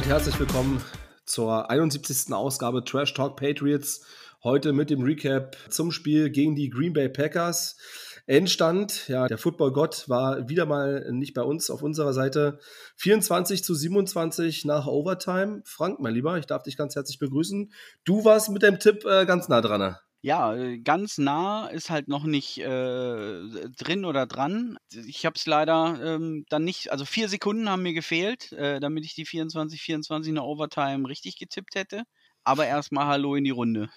damit herzlich willkommen zur 71. Ausgabe Trash Talk Patriots. Heute mit dem Recap zum Spiel gegen die Green Bay Packers. Endstand, ja, der Football-Gott war wieder mal nicht bei uns auf unserer Seite. 24 zu 27 nach Overtime. Frank, mein Lieber, ich darf dich ganz herzlich begrüßen. Du warst mit dem Tipp äh, ganz nah dran. Ja, äh, ganz nah ist halt noch nicht äh, drin oder dran. Ich habe es leider ähm, dann nicht, also vier Sekunden haben mir gefehlt, äh, damit ich die 24, 24 nach Overtime richtig getippt hätte. Aber erstmal Hallo in die Runde.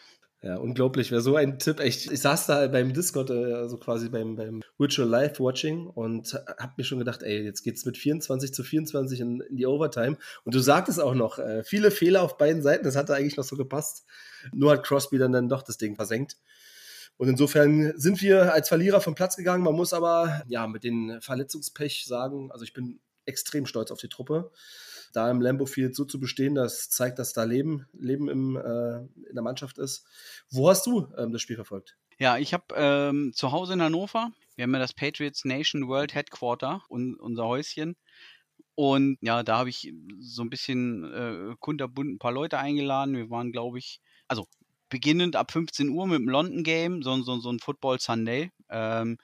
Ja, unglaublich. Wäre so ein Tipp. Echt, ich saß da beim Discord, äh, also quasi beim, beim Virtual Live Watching und hab mir schon gedacht, ey, jetzt geht's mit 24 zu 24 in, in die Overtime. Und du sagtest auch noch, äh, viele Fehler auf beiden Seiten. Das hatte eigentlich noch so gepasst. Nur hat Crosby dann, dann doch das Ding versenkt. Und insofern sind wir als Verlierer vom Platz gegangen. Man muss aber ja mit den Verletzungspech sagen, also ich bin extrem stolz auf die Truppe da im Lambo Field so zu bestehen, das zeigt, dass da Leben, Leben im, äh, in der Mannschaft ist. Wo hast du ähm, das Spiel verfolgt? Ja, ich habe ähm, zu Hause in Hannover, wir haben ja das Patriots Nation World Headquarter, un unser Häuschen. Und ja, da habe ich so ein bisschen äh, kunterbunt ein paar Leute eingeladen. Wir waren, glaube ich, also beginnend ab 15 Uhr mit dem London Game, so, so, so ein Football Sunday. Ähm,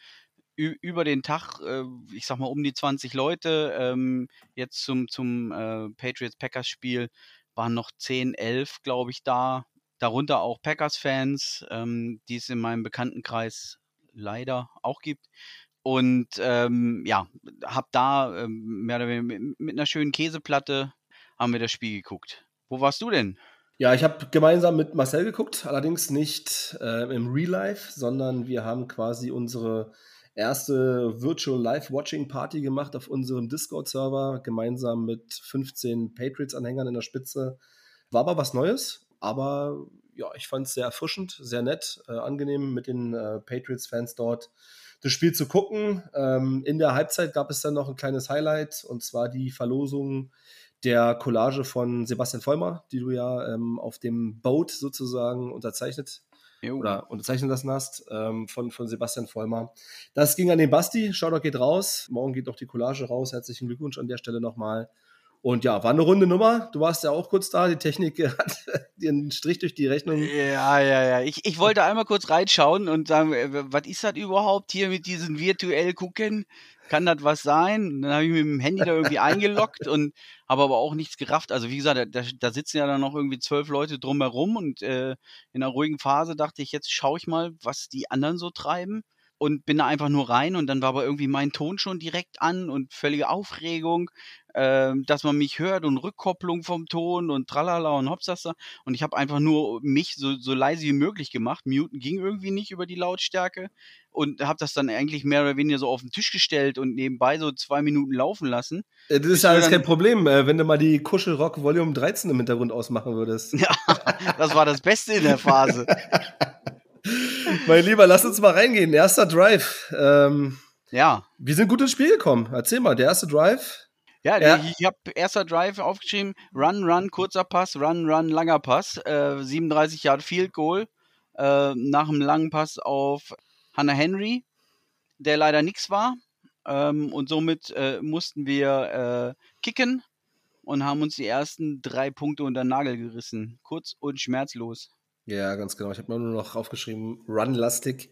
über den Tag, äh, ich sag mal um die 20 Leute. Ähm, jetzt zum, zum äh, Patriots-Packers-Spiel waren noch 10, 11, glaube ich, da. Darunter auch Packers-Fans, ähm, die es in meinem Bekanntenkreis leider auch gibt. Und ähm, ja, hab da ähm, mehr oder weniger mit, einer schönen Käseplatte haben wir das Spiel geguckt. Wo warst du denn? Ja, ich habe gemeinsam mit Marcel geguckt, allerdings nicht äh, im Real Life, sondern wir haben quasi unsere erste Virtual Live Watching Party gemacht auf unserem Discord-Server, gemeinsam mit 15 Patriots-Anhängern in der Spitze. War aber was Neues, aber ja, ich fand es sehr erfrischend, sehr nett, äh, angenehm mit den äh, Patriots-Fans dort das Spiel zu gucken. Ähm, in der Halbzeit gab es dann noch ein kleines Highlight und zwar die Verlosung der Collage von Sebastian Vollmer, die du ja ähm, auf dem Boat sozusagen unterzeichnet Jo. oder unterzeichnen lassen hast ähm, von, von Sebastian Vollmer. Das ging an den Basti. Shoutout geht raus. Morgen geht noch die Collage raus. Herzlichen Glückwunsch an der Stelle nochmal. Und ja, war eine runde Nummer. Du warst ja auch kurz da. Die Technik hat dir einen Strich durch die Rechnung. Ja, ja, ja. Ich, ich wollte einmal kurz reinschauen und sagen, äh, was ist das überhaupt hier mit diesen virtuell gucken? Kann das was sein? Dann habe ich mit dem Handy da irgendwie eingeloggt und habe aber auch nichts gerafft. Also wie gesagt, da, da sitzen ja dann noch irgendwie zwölf Leute drumherum und äh, in einer ruhigen Phase dachte ich, jetzt schaue ich mal, was die anderen so treiben und bin da einfach nur rein und dann war aber irgendwie mein Ton schon direkt an und völlige Aufregung äh, dass man mich hört und Rückkopplung vom Ton und tralala und hopsasa. Und ich habe einfach nur mich so, so leise wie möglich gemacht. Muten ging irgendwie nicht über die Lautstärke und habe das dann eigentlich mehr oder weniger so auf den Tisch gestellt und nebenbei so zwei Minuten laufen lassen. Das ist ja alles kein Problem, äh, wenn du mal die Kuschelrock Volume 13 im Hintergrund ausmachen würdest. Ja, das war das Beste in der Phase. mein Lieber, lass uns mal reingehen. Erster Drive. Ähm, ja. Wir sind gut ins Spiel gekommen. Erzähl mal, der erste Drive. Ja, ja. ich habe erster Drive aufgeschrieben, Run, Run, kurzer Pass, Run, Run, langer Pass, äh, 37 Yard Field Goal äh, nach einem langen Pass auf Hannah Henry, der leider nichts war. Ähm, und somit äh, mussten wir äh, kicken und haben uns die ersten drei Punkte unter den Nagel gerissen. Kurz und schmerzlos. Ja, ganz genau. Ich habe mir nur noch aufgeschrieben, run-lastig.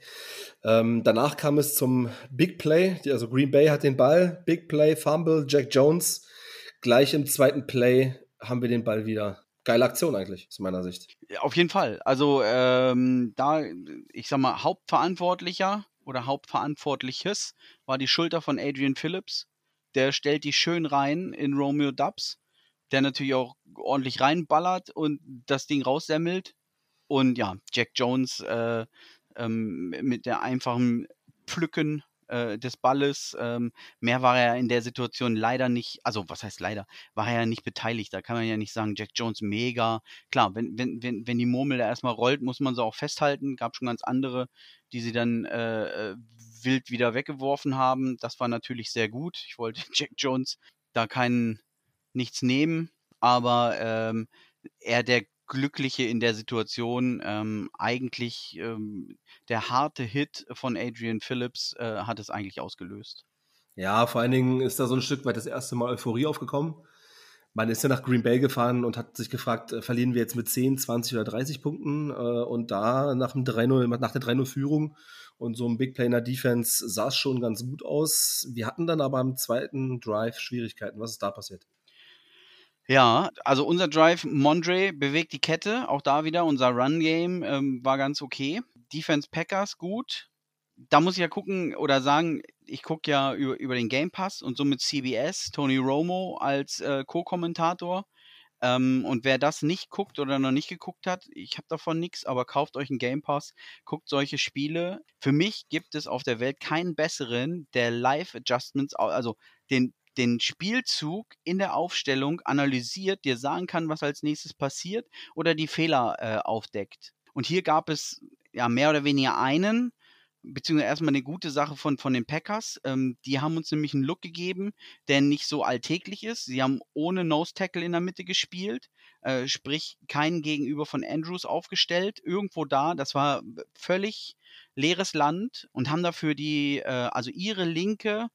Ähm, danach kam es zum Big Play. Also Green Bay hat den Ball, Big Play, Fumble, Jack Jones. Gleich im zweiten Play haben wir den Ball wieder. Geile Aktion eigentlich, aus meiner Sicht. Auf jeden Fall. Also ähm, da, ich sag mal, Hauptverantwortlicher oder Hauptverantwortliches war die Schulter von Adrian Phillips. Der stellt die schön rein in Romeo Dubs, der natürlich auch ordentlich reinballert und das Ding raussemmelt. Und ja, Jack Jones äh, ähm, mit der einfachen Pflücken äh, des Balles. Ähm, mehr war er in der Situation leider nicht, also was heißt leider, war er ja nicht beteiligt. Da kann man ja nicht sagen, Jack Jones mega. Klar, wenn, wenn, wenn, wenn die Murmel da erstmal rollt, muss man sie auch festhalten. Gab schon ganz andere, die sie dann äh, äh wild wieder weggeworfen haben. Das war natürlich sehr gut. Ich wollte Jack Jones da keinen nichts nehmen, aber ähm, er der Glückliche in der Situation. Ähm, eigentlich ähm, der harte Hit von Adrian Phillips äh, hat es eigentlich ausgelöst. Ja, vor allen Dingen ist da so ein Stück weit das erste Mal Euphorie aufgekommen. man ist ja nach Green Bay gefahren und hat sich gefragt, äh, verlieren wir jetzt mit 10, 20 oder 30 Punkten? Äh, und da nach, dem 3 nach der 3-0-Führung und so ein Big Player Defense sah es schon ganz gut aus. Wir hatten dann aber im zweiten Drive Schwierigkeiten. Was ist da passiert? Ja, also unser Drive, Mondre bewegt die Kette, auch da wieder. Unser Run-Game ähm, war ganz okay. Defense Packers gut. Da muss ich ja gucken oder sagen, ich gucke ja über, über den Game Pass und somit CBS, Tony Romo als äh, Co-Kommentator. Ähm, und wer das nicht guckt oder noch nicht geguckt hat, ich habe davon nichts, aber kauft euch einen Game Pass, guckt solche Spiele. Für mich gibt es auf der Welt keinen besseren, der Live-Adjustments, also den, den Spielzug in der Aufstellung analysiert, dir sagen kann, was als nächstes passiert oder die Fehler äh, aufdeckt. Und hier gab es ja mehr oder weniger einen, beziehungsweise erstmal eine gute Sache von, von den Packers. Ähm, die haben uns nämlich einen Look gegeben, der nicht so alltäglich ist. Sie haben ohne Nose Tackle in der Mitte gespielt, äh, sprich keinen Gegenüber von Andrews aufgestellt. Irgendwo da, das war völlig leeres Land und haben dafür die, äh, also ihre linke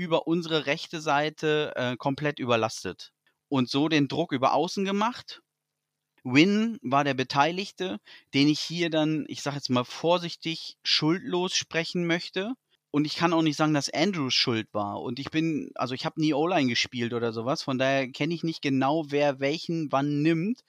über unsere rechte Seite äh, komplett überlastet. Und so den Druck über außen gemacht Win war der Beteiligte, den ich hier dann, ich sage jetzt mal vorsichtig, schuldlos sprechen möchte. Und ich kann auch nicht sagen, dass Andrews schuld war. Und ich bin, also ich habe nie O-Line gespielt oder sowas, von daher kenne ich nicht genau, wer welchen wann nimmt.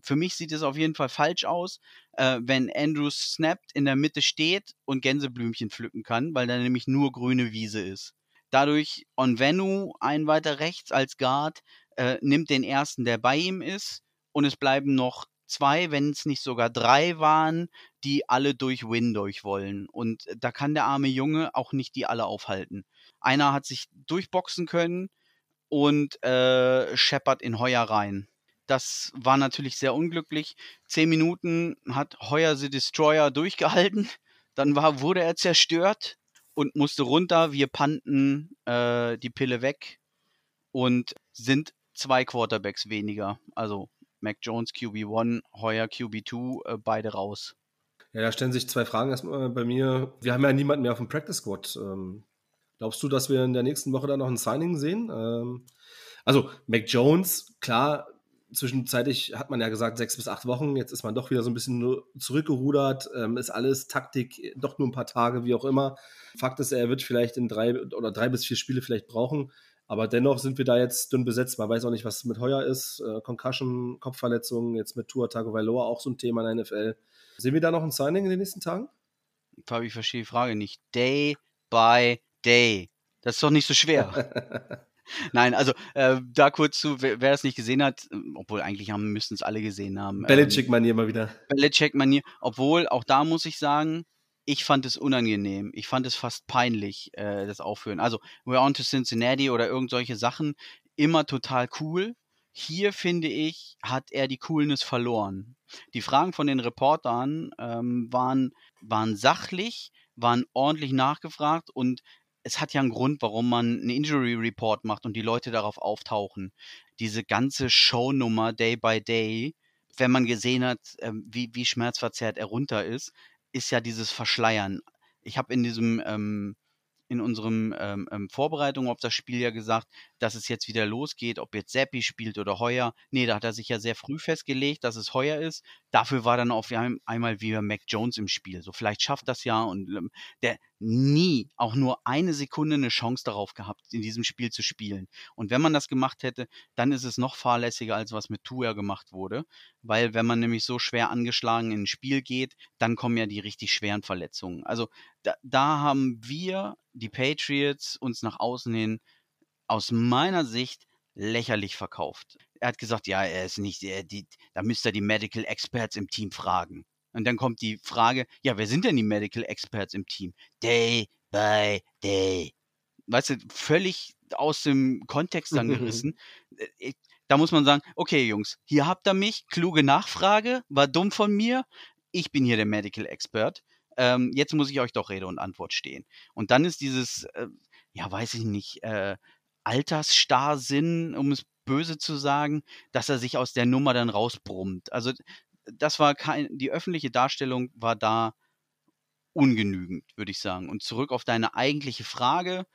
Für mich sieht es auf jeden Fall falsch aus, äh, wenn Andrews snappt, in der Mitte steht und Gänseblümchen pflücken kann, weil da nämlich nur grüne Wiese ist. Dadurch Onvenu, ein weiter rechts als Guard, äh, nimmt den ersten, der bei ihm ist und es bleiben noch zwei, wenn es nicht sogar drei waren, die alle durch Win durch wollen. Und da kann der arme Junge auch nicht die alle aufhalten. Einer hat sich durchboxen können und äh, scheppert in Heuer rein. Das war natürlich sehr unglücklich. Zehn Minuten hat Heuer the Destroyer durchgehalten. Dann war, wurde er zerstört und musste runter. Wir panten äh, die Pille weg und sind zwei Quarterbacks weniger. Also Mac Jones QB1, Heuer QB2, äh, beide raus. Ja, da stellen sich zwei Fragen erstmal bei mir. Wir haben ja niemanden mehr auf dem Practice Squad. Ähm, glaubst du, dass wir in der nächsten Woche dann noch ein Signing sehen? Ähm, also, Mac Jones, klar, zwischenzeitlich hat man ja gesagt, sechs bis acht Wochen. Jetzt ist man doch wieder so ein bisschen zurückgerudert. Ähm, ist alles Taktik, doch nur ein paar Tage, wie auch immer. Fakt ist, er wird vielleicht in drei oder drei bis vier Spiele vielleicht brauchen. Aber dennoch sind wir da jetzt dünn besetzt. Man weiß auch nicht, was mit Heuer ist. Äh, Concussion, Kopfverletzungen, jetzt mit Tua Tagovailoa auch so ein Thema in der NFL. Sehen wir da noch ein Signing in den nächsten Tagen? Fabi, ich verstehe die Frage nicht. Day by day. Das ist doch nicht so schwer. Nein, also äh, da kurz zu, wer, wer das nicht gesehen hat, obwohl eigentlich haben, müssten es alle gesehen haben. Belichick-Manier ähm, mal wieder. Belichick-Manier, obwohl auch da muss ich sagen, ich fand es unangenehm. Ich fand es fast peinlich, äh, das Aufführen. Also, We're on to Cincinnati oder irgend solche Sachen, immer total cool. Hier finde ich, hat er die Coolness verloren. Die Fragen von den Reportern ähm, waren, waren sachlich, waren ordentlich nachgefragt und es hat ja einen Grund, warum man einen Injury Report macht und die Leute darauf auftauchen. Diese ganze Shownummer Day by Day, wenn man gesehen hat, ähm, wie, wie schmerzverzerrt er runter ist, ist ja dieses Verschleiern. Ich habe in diesem ähm, in unserem ähm, ähm, Vorbereitung auf das Spiel ja gesagt, dass es jetzt wieder losgeht, ob jetzt Seppi spielt oder Heuer. Nee, da hat er sich ja sehr früh festgelegt, dass es Heuer ist. Dafür war dann auf einmal wieder Mac Jones im Spiel. So, vielleicht schafft das ja und ähm, der nie auch nur eine Sekunde eine Chance darauf gehabt, in diesem Spiel zu spielen. Und wenn man das gemacht hätte, dann ist es noch fahrlässiger, als was mit Tua gemacht wurde. Weil wenn man nämlich so schwer angeschlagen in ein Spiel geht, dann kommen ja die richtig schweren Verletzungen. Also da, da haben wir, die Patriots, uns nach außen hin aus meiner Sicht lächerlich verkauft. Er hat gesagt, ja, er ist nicht, er, die, da müsste er die Medical Experts im Team fragen. Und dann kommt die Frage, ja, wer sind denn die Medical Experts im Team? Day by day. Weißt du, völlig aus dem Kontext dann gerissen. Äh, da muss man sagen, okay, Jungs, hier habt ihr mich, kluge Nachfrage, war dumm von mir. Ich bin hier der Medical Expert. Ähm, jetzt muss ich euch doch Rede und Antwort stehen. Und dann ist dieses, äh, ja, weiß ich nicht, äh, Altersstarrsinn, um es böse zu sagen, dass er sich aus der Nummer dann rausbrummt. Also das war kein, die öffentliche Darstellung war da ungenügend, würde ich sagen. Und zurück auf deine eigentliche Frage.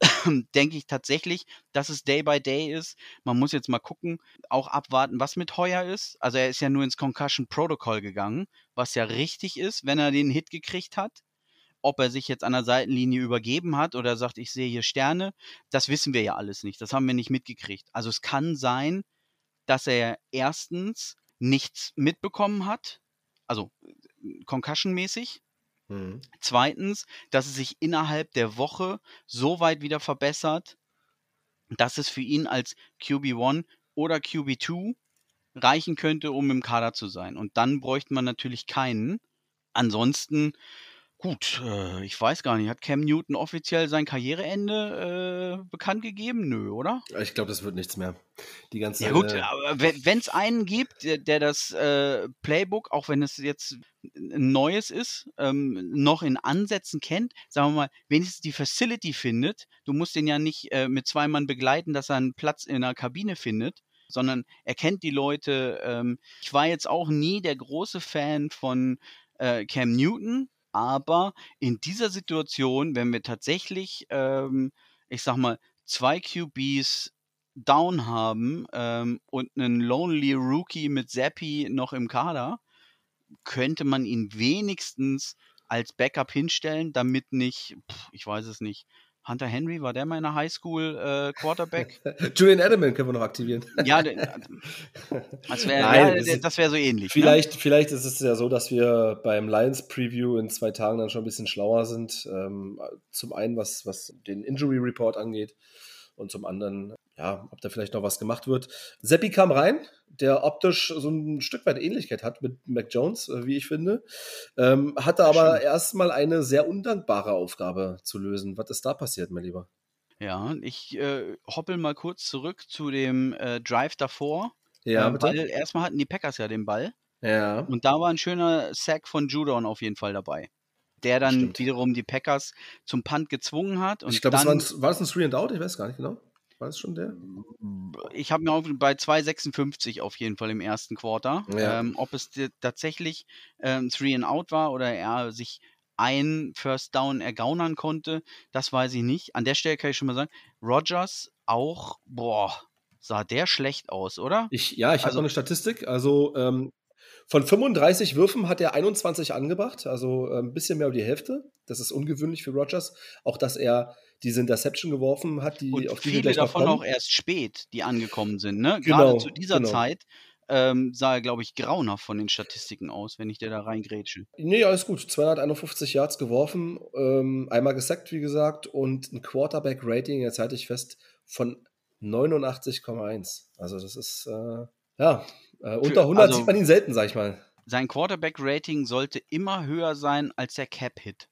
denke ich tatsächlich, dass es Day by Day ist. Man muss jetzt mal gucken, auch abwarten, was mit Heuer ist. Also er ist ja nur ins Concussion Protocol gegangen, was ja richtig ist, wenn er den Hit gekriegt hat. Ob er sich jetzt an der Seitenlinie übergeben hat oder sagt, ich sehe hier Sterne, das wissen wir ja alles nicht. Das haben wir nicht mitgekriegt. Also es kann sein, dass er erstens nichts mitbekommen hat, also Concussion-mäßig, Mhm. Zweitens, dass es sich innerhalb der Woche so weit wieder verbessert, dass es für ihn als QB1 oder QB2 reichen könnte, um im Kader zu sein. Und dann bräuchte man natürlich keinen. Ansonsten Gut, äh, ich weiß gar nicht. Hat Cam Newton offiziell sein Karriereende äh, bekannt gegeben? Nö, oder? Ich glaube, das wird nichts mehr. Die ganze Ja gut, aber wenn es einen gibt, der, der das äh, Playbook, auch wenn es jetzt ein neues ist, ähm, noch in Ansätzen kennt, sagen wir mal, wenigstens die Facility findet. Du musst den ja nicht äh, mit zwei Mann begleiten, dass er einen Platz in einer Kabine findet, sondern er kennt die Leute. Ähm, ich war jetzt auch nie der große Fan von äh, Cam Newton aber in dieser Situation, wenn wir tatsächlich, ähm, ich sag mal, zwei QBs down haben ähm, und einen Lonely Rookie mit Zappi noch im Kader, könnte man ihn wenigstens als Backup hinstellen, damit nicht, pff, ich weiß es nicht, Hunter Henry, war der mal in der Highschool äh, Quarterback? Julian Edelman können wir noch aktivieren. ja, das wäre ja, das wär so ähnlich. Ne? Vielleicht, ne? vielleicht ist es ja so, dass wir beim Lions Preview in zwei Tagen dann schon ein bisschen schlauer sind. Ähm, zum einen, was, was den Injury Report angeht und zum anderen, ja, ob da vielleicht noch was gemacht wird. Seppi kam rein, der optisch so ein Stück weit Ähnlichkeit hat mit Mac Jones, äh, wie ich finde. Ähm, hatte aber erstmal eine sehr undankbare Aufgabe zu lösen. Was ist da passiert, mein Lieber? Ja, ich äh, hoppel mal kurz zurück zu dem äh, Drive davor. Ja, äh, Weil erstmal hatten die Packers ja den Ball. Ja. Und da war ein schöner Sack von Judon auf jeden Fall dabei. Der dann Stimmt. wiederum die Packers zum Punt gezwungen hat. Ich glaube, war, war das ein Three and Out? Ich weiß gar nicht genau. War das schon der? Ich habe mir auf, bei 2,56 auf jeden Fall im ersten Quarter. Ja. Ähm, ob es tatsächlich ähm, Three and Out war oder er sich ein First Down ergaunern konnte, das weiß ich nicht. An der Stelle kann ich schon mal sagen, Rogers auch, boah, sah der schlecht aus, oder? Ich, ja, ich also, habe noch eine Statistik. Also ähm, von 35 Würfen hat er 21 angebracht, also ein bisschen mehr um die Hälfte. Das ist ungewöhnlich für Rogers. Auch, dass er diese Interception geworfen hat, die Und auf die viele davon auch erst spät, die angekommen sind. Ne? Genau, Gerade zu dieser genau. Zeit ähm, sah er, glaube ich, grauenhaft von den Statistiken aus, wenn ich dir da reingrätsche. Nee, alles gut. 251 Yards geworfen, ähm, einmal gesackt, wie gesagt, und ein Quarterback-Rating, jetzt halte ich fest, von 89,1. Also das ist, äh, ja, äh, unter 100 also, sieht man ihn selten, sag ich mal. Sein Quarterback-Rating sollte immer höher sein als der Cap-Hit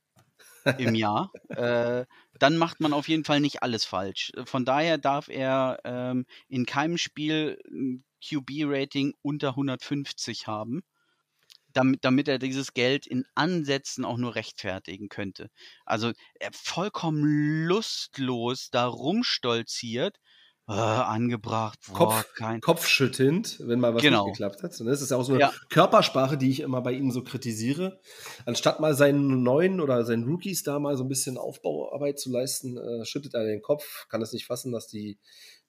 im Jahr. äh, dann macht man auf jeden Fall nicht alles falsch. Von daher darf er ähm, in keinem Spiel ein QB-Rating unter 150 haben, damit, damit er dieses Geld in Ansätzen auch nur rechtfertigen könnte. Also er vollkommen lustlos da rumstolziert äh, angebracht. Boah, Kopf, kein Kopfschüttelnd, wenn mal was genau. nicht geklappt hat. Das ist ja auch so eine ja. Körpersprache, die ich immer bei ihm so kritisiere. Anstatt mal seinen neuen oder seinen Rookies da mal so ein bisschen Aufbauarbeit zu leisten, äh, schüttet er den Kopf, kann es nicht fassen, dass die,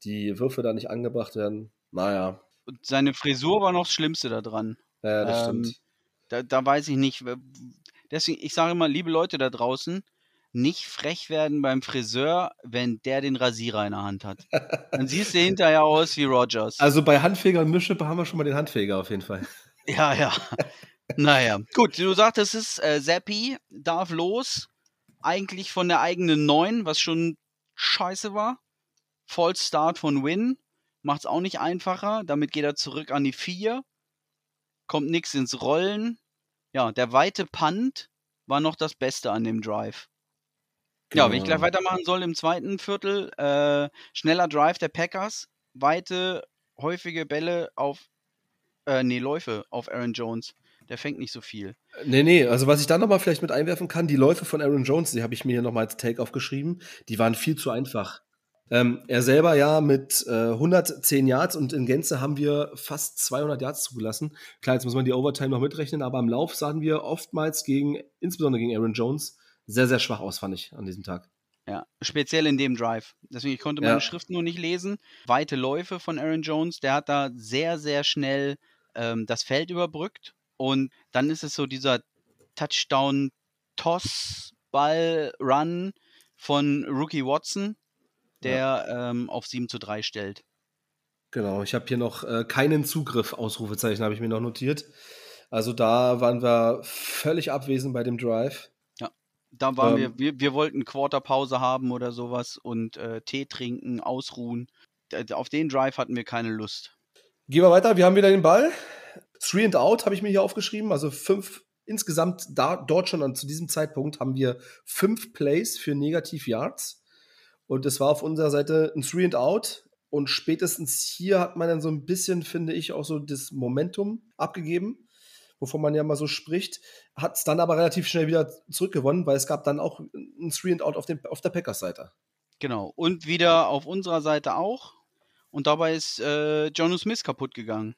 die Würfe da nicht angebracht werden. Naja. Und seine Frisur war noch das Schlimmste da dran. Ja, das ähm, stimmt. Da, da weiß ich nicht. Deswegen, ich sage immer, liebe Leute da draußen, nicht frech werden beim Friseur, wenn der den Rasierer in der Hand hat. Dann siehst du hinterher aus wie Rogers. Also bei Handfeger und Mischschippe haben wir schon mal den Handfeger auf jeden Fall. Ja, ja. naja. Gut, du sagtest es, äh, Seppi darf los. Eigentlich von der eigenen 9, was schon scheiße war. False Start von Win. Macht's auch nicht einfacher. Damit geht er zurück an die 4. Kommt nichts ins Rollen. Ja, der weite Punt war noch das Beste an dem Drive. Genau. Ja, wenn ich gleich genau. weitermachen soll im zweiten Viertel, äh, schneller Drive der Packers, weite, häufige Bälle auf, äh, nee, Läufe auf Aaron Jones. Der fängt nicht so viel. Nee, nee, also was ich da nochmal vielleicht mit einwerfen kann, die Läufe von Aaron Jones, die habe ich mir hier nochmal als Take aufgeschrieben, die waren viel zu einfach. Ähm, er selber ja mit äh, 110 Yards und in Gänze haben wir fast 200 Yards zugelassen. Klar, jetzt muss man die Overtime noch mitrechnen, aber im Lauf sahen wir oftmals gegen, insbesondere gegen Aaron Jones, sehr, sehr schwach aus, fand ich, an diesem Tag. Ja, speziell in dem Drive. Deswegen, ich konnte meine Ja. Schrift nur nicht lesen. Weite Läufe von Aaron Jones, der hat da sehr, sehr schnell ähm, das Feld überbrückt. Und dann ist es so dieser Touchdown-Toss, Ball, Run von Rookie Watson, der ähm, auf 7 zu 3 stellt. Genau, ich habe hier noch äh, keinen Zugriff, Ausrufezeichen habe ich mir noch notiert. Also da waren wir völlig abwesend bei dem Drive. Da waren Ähm. wir, wir, wir wollten Quarterpause haben oder sowas und äh, Tee trinken, ausruhen. Auf den Drive hatten wir keine Lust. Gehen wir weiter, wir haben wieder den Ball. Three and out habe ich mir hier aufgeschrieben, also fünf insgesamt da, dort schon an, zu diesem Zeitpunkt haben wir fünf Plays für Negativ Yards. Und es war auf unserer Seite ein Three and out. Und spätestens hier hat man dann so ein bisschen, finde ich, auch so das Momentum abgegeben, wovon man ja mal so spricht. Hat es dann aber relativ schnell wieder zurückgewonnen, weil es gab dann auch ein Three and out auf, dem, auf der Packers-Seite. Genau. Und wieder auf unserer Seite auch. Und dabei ist äh, Jonu Smith kaputt gegangen.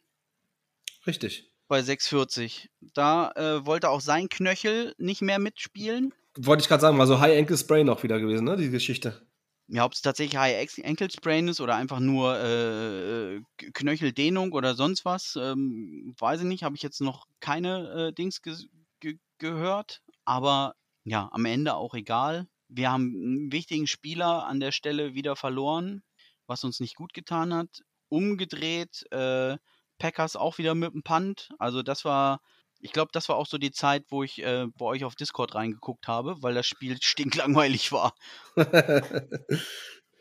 Richtig. Bei 6,40. Da äh, wollte auch sein Knöchel nicht mehr mitspielen. Wollte ich gerade sagen, war so High Ankle Sprain auch wieder gewesen, ne, die Geschichte. Ja, ob es tatsächlich High Ankle ist oder einfach nur äh, äh, Knöcheldehnung oder sonst was, ähm, weiß ich nicht. Habe ich jetzt noch keine äh, Dings ge ge gehört. Aber ja, am Ende auch egal. Wir haben einen wichtigen Spieler an der Stelle wieder verloren, was uns nicht gut getan hat. Umgedreht, äh, Packers auch wieder mit dem Punt. Also das war, ich glaube, das war auch so die Zeit, wo ich äh, bei euch auf Discord reingeguckt habe, weil das Spiel stinklangweilig war.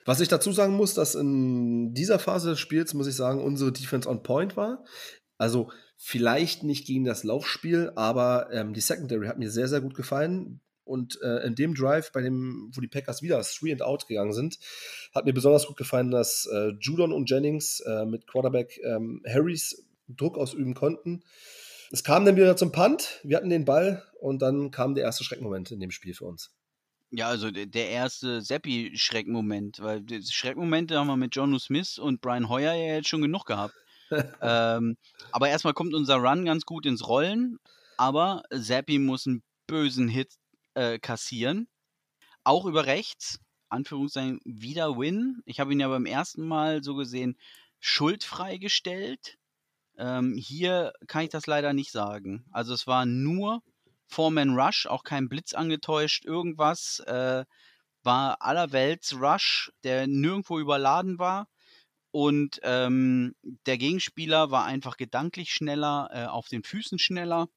Was ich dazu sagen muss, dass in dieser Phase des Spiels, muss ich sagen, unsere Defense on Point war. Also vielleicht nicht gegen das Laufspiel, aber ähm, die Secondary hat mir sehr, sehr gut gefallen. Und äh, in dem Drive, bei dem, wo die Packers wieder three and out gegangen sind, hat mir besonders gut gefallen, dass äh, Judon und Jennings äh, mit Quarterback ähm, Harrys Druck ausüben konnten. Es kam dann wieder zum Punt, wir hatten den Ball und dann kam der erste Schreckmoment in dem Spiel für uns. Ja, also der, erste Seppi-Schreckmoment, weil die Schreckmomente haben wir mit Jonu Smith und Brian Hoyer ja jetzt schon genug gehabt. ähm, aber erstmal kommt unser Run ganz gut ins Rollen, aber Seppi muss einen bösen Hit äh, kassieren. Auch über rechts, Anführungszeichen, wieder Win. Ich habe ihn ja beim ersten Mal so gesehen schuldfrei gestellt. Ähm, hier kann ich das leider nicht sagen. Also es war nur Foreman Rush, auch kein Blitz angetäuscht, irgendwas. Äh, war allerwelts Rush, der nirgendwo überladen war. Und ähm, der Gegenspieler war einfach gedanklich schneller, äh, auf den Füßen schneller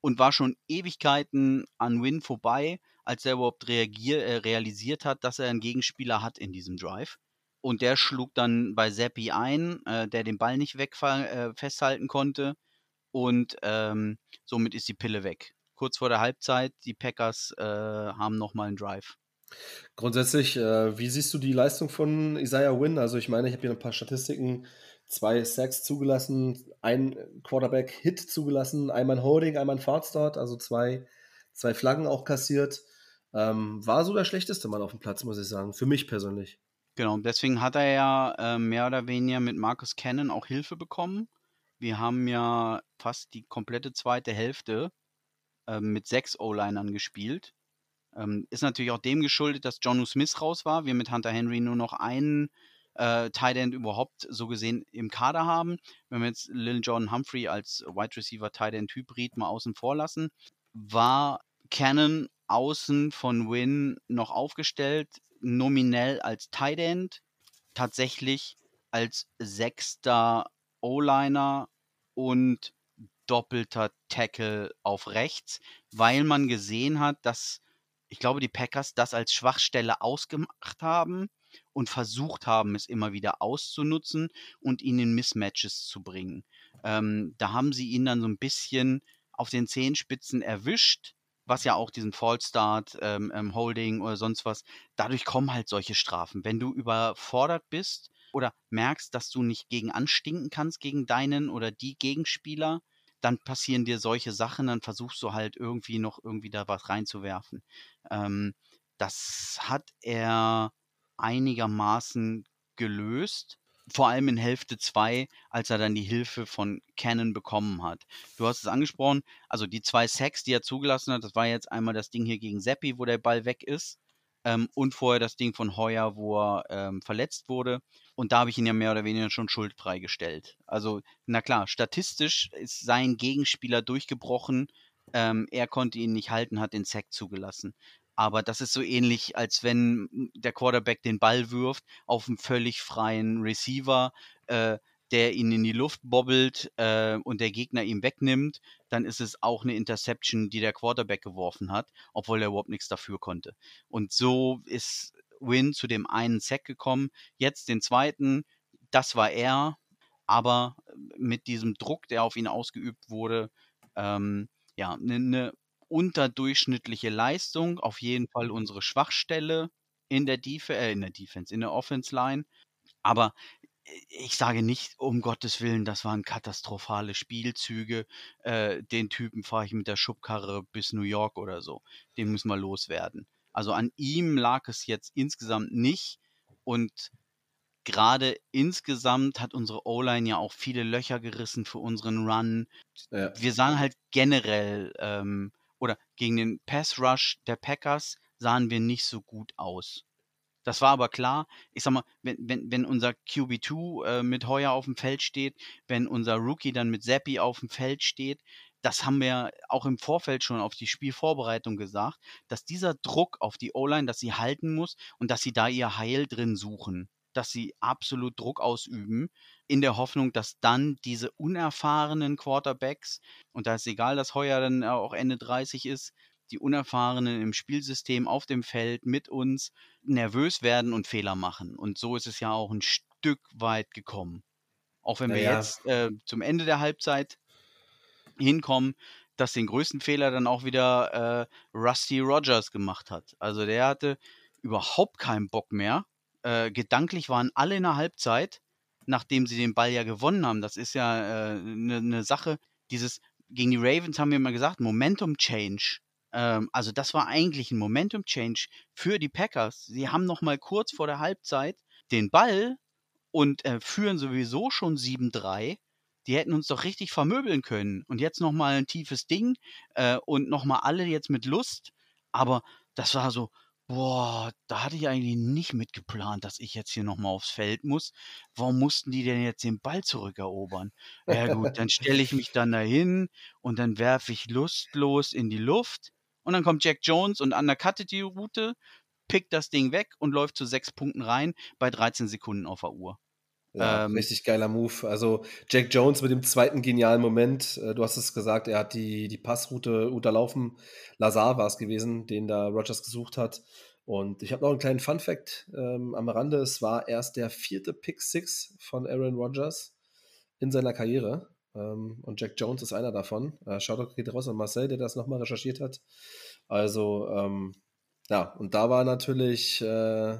und war schon Ewigkeiten an Win vorbei, als er überhaupt reagier äh, realisiert hat, dass er einen Gegenspieler hat in diesem Drive. Und der schlug dann bei Seppi ein, äh, der den Ball nicht äh, festhalten konnte. Und ähm, somit ist die Pille weg. Kurz vor der Halbzeit, die Packers äh, haben nochmal einen Drive. Grundsätzlich, äh, wie siehst du die Leistung von Isaiah Wynn? Also ich meine, ich habe hier ein paar Statistiken. Zwei Sacks zugelassen, ein Quarterback-Hit zugelassen, einmal ein Holding, einmal ein Fahrtstart, also zwei, zwei Flaggen auch kassiert. Ähm, war so der schlechteste Mann auf dem Platz, muss ich sagen, für mich persönlich. Genau, deswegen hat er ja äh, mehr oder weniger mit Marcus Cannon auch Hilfe bekommen. Wir haben ja fast die komplette zweite Hälfte äh, mit sechs O-Linern gespielt. Ähm, ist natürlich auch dem geschuldet, dass Jonu Smith raus war. Wir mit Hunter Henry nur noch einen äh, Tight End überhaupt so gesehen im Kader haben. Wenn wir jetzt Lil John Humphrey als Wide Receiver Tight End Hybrid mal außen vor lassen, war Cannon außen von Win noch aufgestellt, nominell als Tight End, tatsächlich als sechster O-Liner und doppelter Tackle auf rechts, weil man gesehen hat, dass ich glaube, die Packers das als Schwachstelle ausgemacht haben und versucht haben, es immer wieder auszunutzen und ihn in Mismatches zu bringen. Ähm, da haben sie ihn dann so ein bisschen auf den Zehenspitzen erwischt, was ja auch diesen Fallstart, ähm, ähm, Holding oder sonst was, dadurch kommen halt solche Strafen. Wenn du überfordert bist oder merkst, dass du nicht gegen anstinken kannst gegen deinen oder die Gegenspieler, dann passieren dir solche Sachen, dann versuchst du halt irgendwie noch irgendwie da was reinzuwerfen. Ähm, das hat er einigermaßen gelöst, vor allem in Hälfte 2, als er dann die Hilfe von Cannon bekommen hat. Du hast es angesprochen, also die zwei Sacks, die er zugelassen hat, das war jetzt einmal das Ding hier gegen Seppi, wo der Ball weg ist. ähm, und vorher das Ding von Heuer, wo er ähm, verletzt wurde. Und da habe ich ihn ja mehr oder weniger schon schuldfrei gestellt. Also, na klar, statistisch ist sein Gegenspieler durchgebrochen. Ähm, er konnte ihn nicht halten, hat den Sack zugelassen. Aber das ist so ähnlich, als wenn der Quarterback den Ball wirft auf einen völlig freien Receiver. Äh, der ihn in die Luft bobbelt äh, und der Gegner ihm wegnimmt, dann ist es auch eine Interception, die der Quarterback geworfen hat, obwohl er überhaupt nichts dafür konnte. Und so ist Win zu dem einen Sack gekommen. Jetzt den zweiten, das war er, aber mit diesem Druck, der auf ihn ausgeübt wurde, ähm, ja, eine ne unterdurchschnittliche Leistung, auf jeden Fall unsere Schwachstelle in der, Def äh, in der Defense, in der Offense Line. Aber ich sage nicht, um Gottes Willen, das waren katastrophale Spielzüge. Äh, den Typen fahre ich mit der Schubkarre bis New York oder so. Den müssen wir loswerden. Also an ihm lag es jetzt insgesamt nicht. Und gerade insgesamt hat unsere O-Line ja auch viele Löcher gerissen für unseren Run. Ja. Wir sahen halt generell, ähm, oder gegen den Pass Rush der Packers sahen wir nicht so gut aus. Das war aber klar. Ich sag mal, wenn, wenn, wenn unser QB2 äh, mit Heuer auf dem Feld steht, wenn unser Rookie dann mit Seppi auf dem Feld steht, das haben wir auch im Vorfeld schon auf die Spielvorbereitung gesagt, dass dieser Druck auf die O-Line, dass sie halten muss und dass sie da ihr Heil drin suchen, dass sie absolut Druck ausüben, in der Hoffnung, dass dann diese unerfahrenen Quarterbacks, und da ist egal, dass Heuer dann auch Ende 30 ist, die Unerfahrenen im Spielsystem auf dem Feld mit uns nervös werden und Fehler machen. Und so ist es ja auch ein Stück weit gekommen. Auch wenn wir ja. jetzt äh, zum Ende der Halbzeit hinkommen, dass den größten Fehler dann auch wieder äh, Rusty Rogers gemacht hat. Also der hatte überhaupt keinen Bock mehr. Äh, gedanklich waren alle in der Halbzeit, nachdem sie den Ball ja gewonnen haben. Das ist ja eine äh, ne, ne Sache. Dieses gegen die Ravens haben wir immer gesagt, Momentum Change. Ähm, also das war eigentlich ein Momentum-Change für die Packers. Sie haben noch mal kurz vor der Halbzeit den Ball und äh, führen sowieso schon 7-3. Die hätten uns doch richtig vermöbeln können. Und jetzt noch mal ein tiefes Ding äh, und noch mal alle jetzt mit Lust. Aber das war so, boah, da hatte ich eigentlich nicht mitgeplant, dass ich jetzt hier noch mal aufs Feld muss. Warum mussten die denn jetzt den Ball zurückerobern? Ja gut, dann stelle ich mich dann dahin und dann werfe ich lustlos in die Luft und dann kommt Jack Jones und undercuttet die Route, pickt das Ding weg und läuft zu sechs Punkten rein bei 13 Sekunden auf der Uhr. Ja, ähm, richtig geiler Move. Also Jack Jones mit dem zweiten genialen Moment. Äh, du hast es gesagt, er hat die, die Passroute unterlaufen. Lazar war es gewesen, den da Rogers gesucht hat. Und ich habe noch einen kleinen Fun-Fact ähm, am Rande. Es war erst der vierte Pick Six von Aaron Rodgers in seiner Karriere. Ähm, und Jack Jones ist einer davon. Äh, Shoutout geht raus an Marcel, der das nochmal recherchiert hat. Also, ähm, ja, und da war natürlich, äh,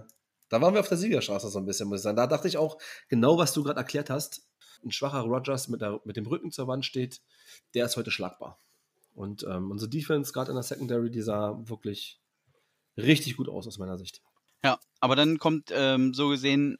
da waren wir auf der Siegerstraße so ein bisschen, muss ich sagen. Da dachte ich auch, genau was du gerade erklärt hast, ein schwacher Rogers mit, der, mit dem Rücken zur Wand steht, der ist heute schlagbar. Und ähm, unsere Defense, gerade in der Secondary, die sah wirklich richtig gut aus aus meiner Sicht. Ja, aber dann kommt ähm, so gesehen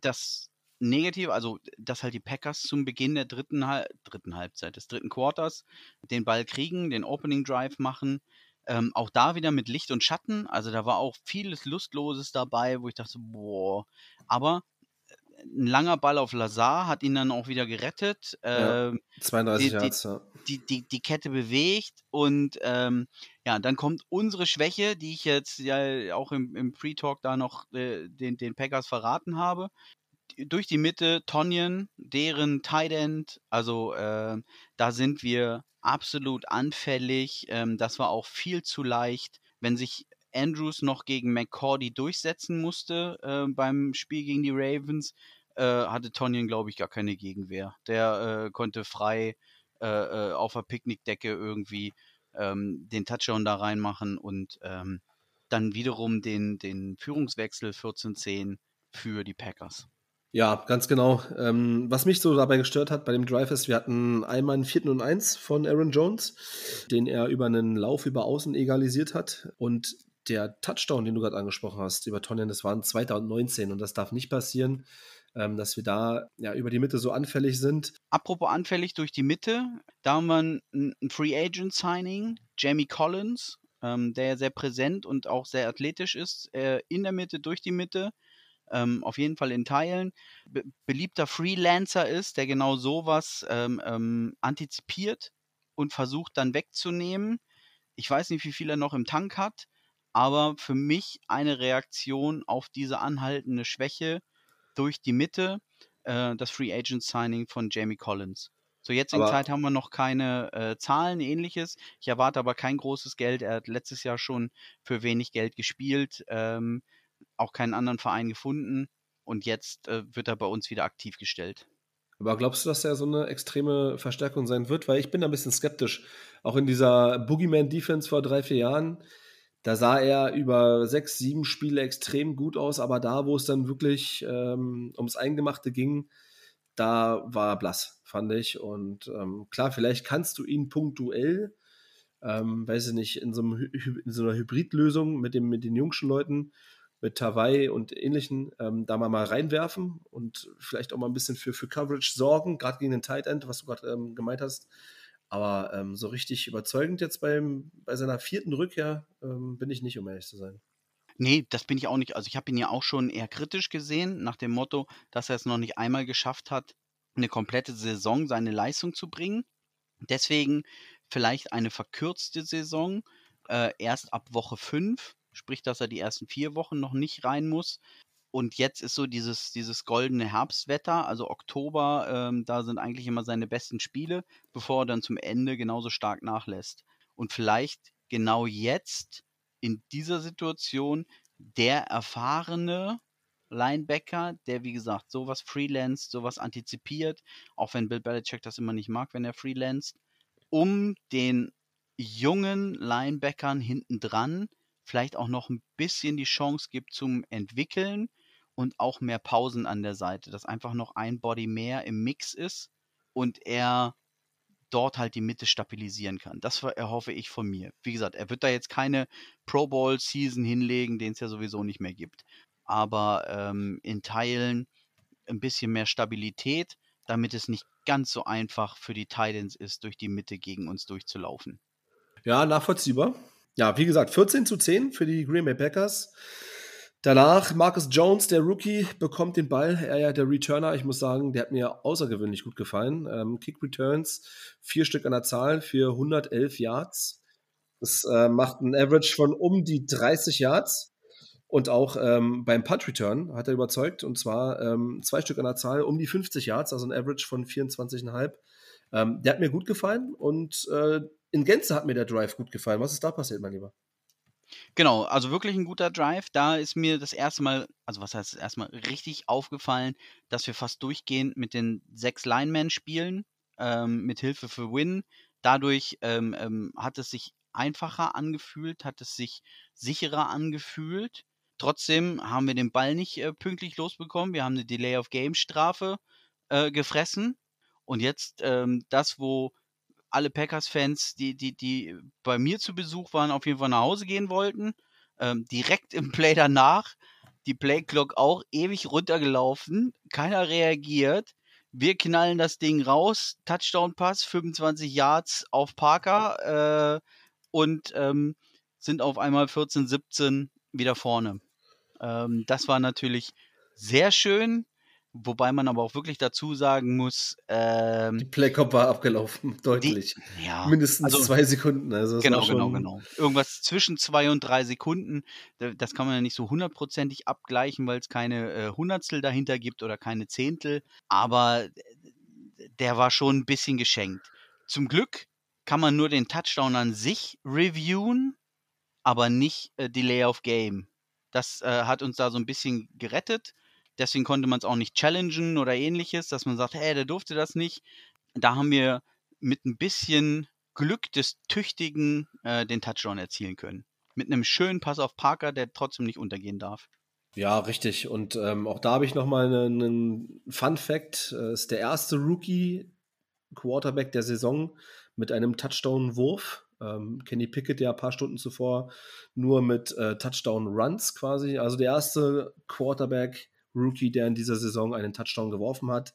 das negativ, also dass halt die Packers zum Beginn der dritten, Hal dritten Halbzeit, des dritten Quarters den Ball kriegen, den Opening Drive machen. Ähm, auch da wieder mit Licht und Schatten. Also da war auch vieles Lustloses dabei, wo ich dachte, boah. Aber äh, ein langer Ball auf Lazar hat ihn dann auch wieder gerettet. Ja, 32 ähm, die, Yards, ja. Die, die, die, Kette bewegt und ähm, ja, dann kommt unsere Schwäche, die ich jetzt ja auch im, im Pre-Talk da noch äh, den, den Packers verraten habe durch die Mitte Tonyan, deren Tight End, also äh, da sind wir absolut anfällig. Ähm, das war auch viel zu leicht. Wenn sich Andrews noch gegen McCordy durchsetzen musste äh, beim Spiel gegen die Ravens, äh, hatte Tonyan, glaube ich, gar keine Gegenwehr. Der äh, konnte frei äh, äh, auf der Picknickdecke irgendwie ähm, den Touchdown da reinmachen und ähm, dann wiederum den, den Führungswechsel 14-10 für die Packers. Ja, ganz genau. Ähm, was mich so dabei gestört hat bei dem Drive ist, wir hatten einmal einen 4. und 1 von Aaron Jones, den er über einen Lauf über Außen egalisiert hat. Und der Touchdown, den du gerade angesprochen hast, über Tonyan, das waren 2019 und das darf nicht passieren, ähm, dass wir da ja über die Mitte so anfällig sind. Apropos anfällig durch die Mitte, da haben wir ein, ein Free Agent Signing, Jamie Collins, ähm, der sehr präsent und auch sehr athletisch ist, äh, in der Mitte, durch die Mitte, ähm, auf jeden Fall in Teilen, be beliebter Freelancer ist, der genau sowas ähm, ähm, antizipiert und versucht dann wegzunehmen. Ich weiß nicht, wie viel er noch im Tank hat, aber für mich eine Reaktion auf diese anhaltende Schwäche durch die Mitte, äh, das Free Agent Signing von Jamie Collins. Zur jetzigen aber Zeit haben wir noch keine äh, Zahlen, ähnliches. Ich erwarte aber kein großes Geld. Er hat letztes Jahr schon für wenig Geld gespielt, ähm, auch keinen anderen Verein gefunden und jetzt äh, wird er bei uns wieder aktiv gestellt. Aber glaubst du, dass er so eine extreme Verstärkung sein wird? Weil ich bin da ein bisschen skeptisch. Auch in dieser Boogeyman-Defense vor drei, vier Jahren, da sah er über sechs, sieben Spiele extrem gut aus, aber da, wo es dann wirklich ähm, ums Eingemachte ging, da war er blass, fand ich. Und ähm, klar, vielleicht kannst du ihn punktuell, ähm, weiß ich nicht, in so, einem, in so einer Hybridlösung mit, dem, mit den jungschen Leuten mit Tawai und ähnlichen ähm, da mal, reinwerfen und vielleicht auch mal ein bisschen für, für Coverage sorgen, gerade gegen den Tight End, was du gerade ähm, gemeint hast. Aber ähm, so richtig überzeugend jetzt beim, bei seiner vierten Rückkehr ähm, bin ich nicht, um ehrlich zu sein. Nee, das bin ich auch nicht. Also ich habe ihn ja auch schon eher kritisch gesehen, nach dem Motto, dass er es noch nicht einmal geschafft hat, eine komplette Saison seine Leistung zu bringen. Deswegen vielleicht eine verkürzte Saison, äh, erst ab Woche 5 sprich, dass er die ersten vier Wochen noch nicht rein muss. Und jetzt ist so dieses, dieses goldene Herbstwetter, also Oktober, ähm, da sind eigentlich immer seine besten Spiele, bevor er dann zum Ende genauso stark nachlässt. Und vielleicht genau jetzt in dieser Situation der erfahrene Linebacker, der wie gesagt sowas freelanced, sowas antizipiert, auch wenn Bill Belichick das immer nicht mag, wenn er freelanced, um den jungen Linebackern hinten dran vielleicht auch noch ein bisschen die Chance gibt zum Entwickeln und auch mehr Pausen an der Seite, dass einfach noch ein Body mehr im Mix ist und er dort halt die Mitte stabilisieren kann. Das erhoffe ich von mir. Wie gesagt, er wird da jetzt keine Pro Bowl Season hinlegen, den es ja sowieso nicht mehr gibt. Aber ähm, in Teilen ein bisschen mehr Stabilität, damit es nicht ganz so einfach für die Titans ist, durch die Mitte gegen uns durchzulaufen. Ja, nachvollziehbar. Ja, wie gesagt, 14 zu 10 für die Green Bay Packers. Danach Marcus Jones, der Rookie, bekommt den Ball. Er ja der Returner. Ich muss sagen, der hat mir außergewöhnlich gut gefallen. Ähm, Kick Returns, vier Stück an der Zahl für 111 Yards. Das äh, macht ein Average von um die 30 Yards. Und auch ähm, beim Punt Return hat er überzeugt. Und zwar ähm, zwei Stück an der Zahl, um die 50 Yards, also ein Average von 24,5. Ähm, der hat mir gut gefallen. Und äh, in Gänze hat mir der Drive gut gefallen. Was ist da passiert, mein Lieber? Genau, also wirklich ein guter Drive. Da ist mir das erste Mal, also was heißt das erste Mal, richtig aufgefallen, dass wir fast durchgehend mit den sechs Linemen spielen, ähm, mit Hilfe für Win. Dadurch ähm, ähm, hat es sich einfacher angefühlt, hat es sich sicherer angefühlt. Trotzdem haben wir den Ball nicht äh, pünktlich losbekommen. Wir haben eine Delay of Game Strafe äh, gefressen. Und jetzt ähm, das, wo alle Packers-Fans, die, die, die bei mir zu Besuch waren, auf jeden Fall nach Hause gehen wollten. Ähm, direkt im Play danach, die Play-Clock auch ewig runtergelaufen, keiner reagiert. Wir knallen das Ding raus, Touchdown-Pass, 25 Yards auf Parker äh, und ähm, sind auf einmal 14, 17 wieder vorne. Ähm, das war natürlich sehr schön. Wobei man aber auch wirklich dazu sagen muss, ähm, die Playcop war abgelaufen, deutlich. Die, ja, Mindestens also, zwei Sekunden. Also genau, genau, genau. Irgendwas zwischen zwei und drei Sekunden. Das kann man ja nicht so hundertprozentig abgleichen, weil es keine äh, Hundertstel dahinter gibt oder keine Zehntel. Aber der war schon ein bisschen geschenkt. Zum Glück kann man nur den Touchdown an sich reviewen, aber nicht äh, Delay of Game. Das äh, hat uns da so ein bisschen gerettet. Deswegen konnte man es auch nicht challengen oder ähnliches, dass man sagt, hey, der durfte das nicht. Da haben wir mit ein bisschen Glück des Tüchtigen äh, den Touchdown erzielen können. Mit einem schönen Pass auf Parker, der trotzdem nicht untergehen darf. Ja, richtig. Und ähm, auch da habe ich nochmal einen, einen Fun Fact. Es ist der erste Rookie Quarterback der Saison mit einem Touchdown-Wurf. Ähm, Kenny Pickett ja ein paar Stunden zuvor nur mit äh, Touchdown-Runs quasi. Also der erste Quarterback, Rookie, der in dieser Saison einen Touchdown geworfen hat.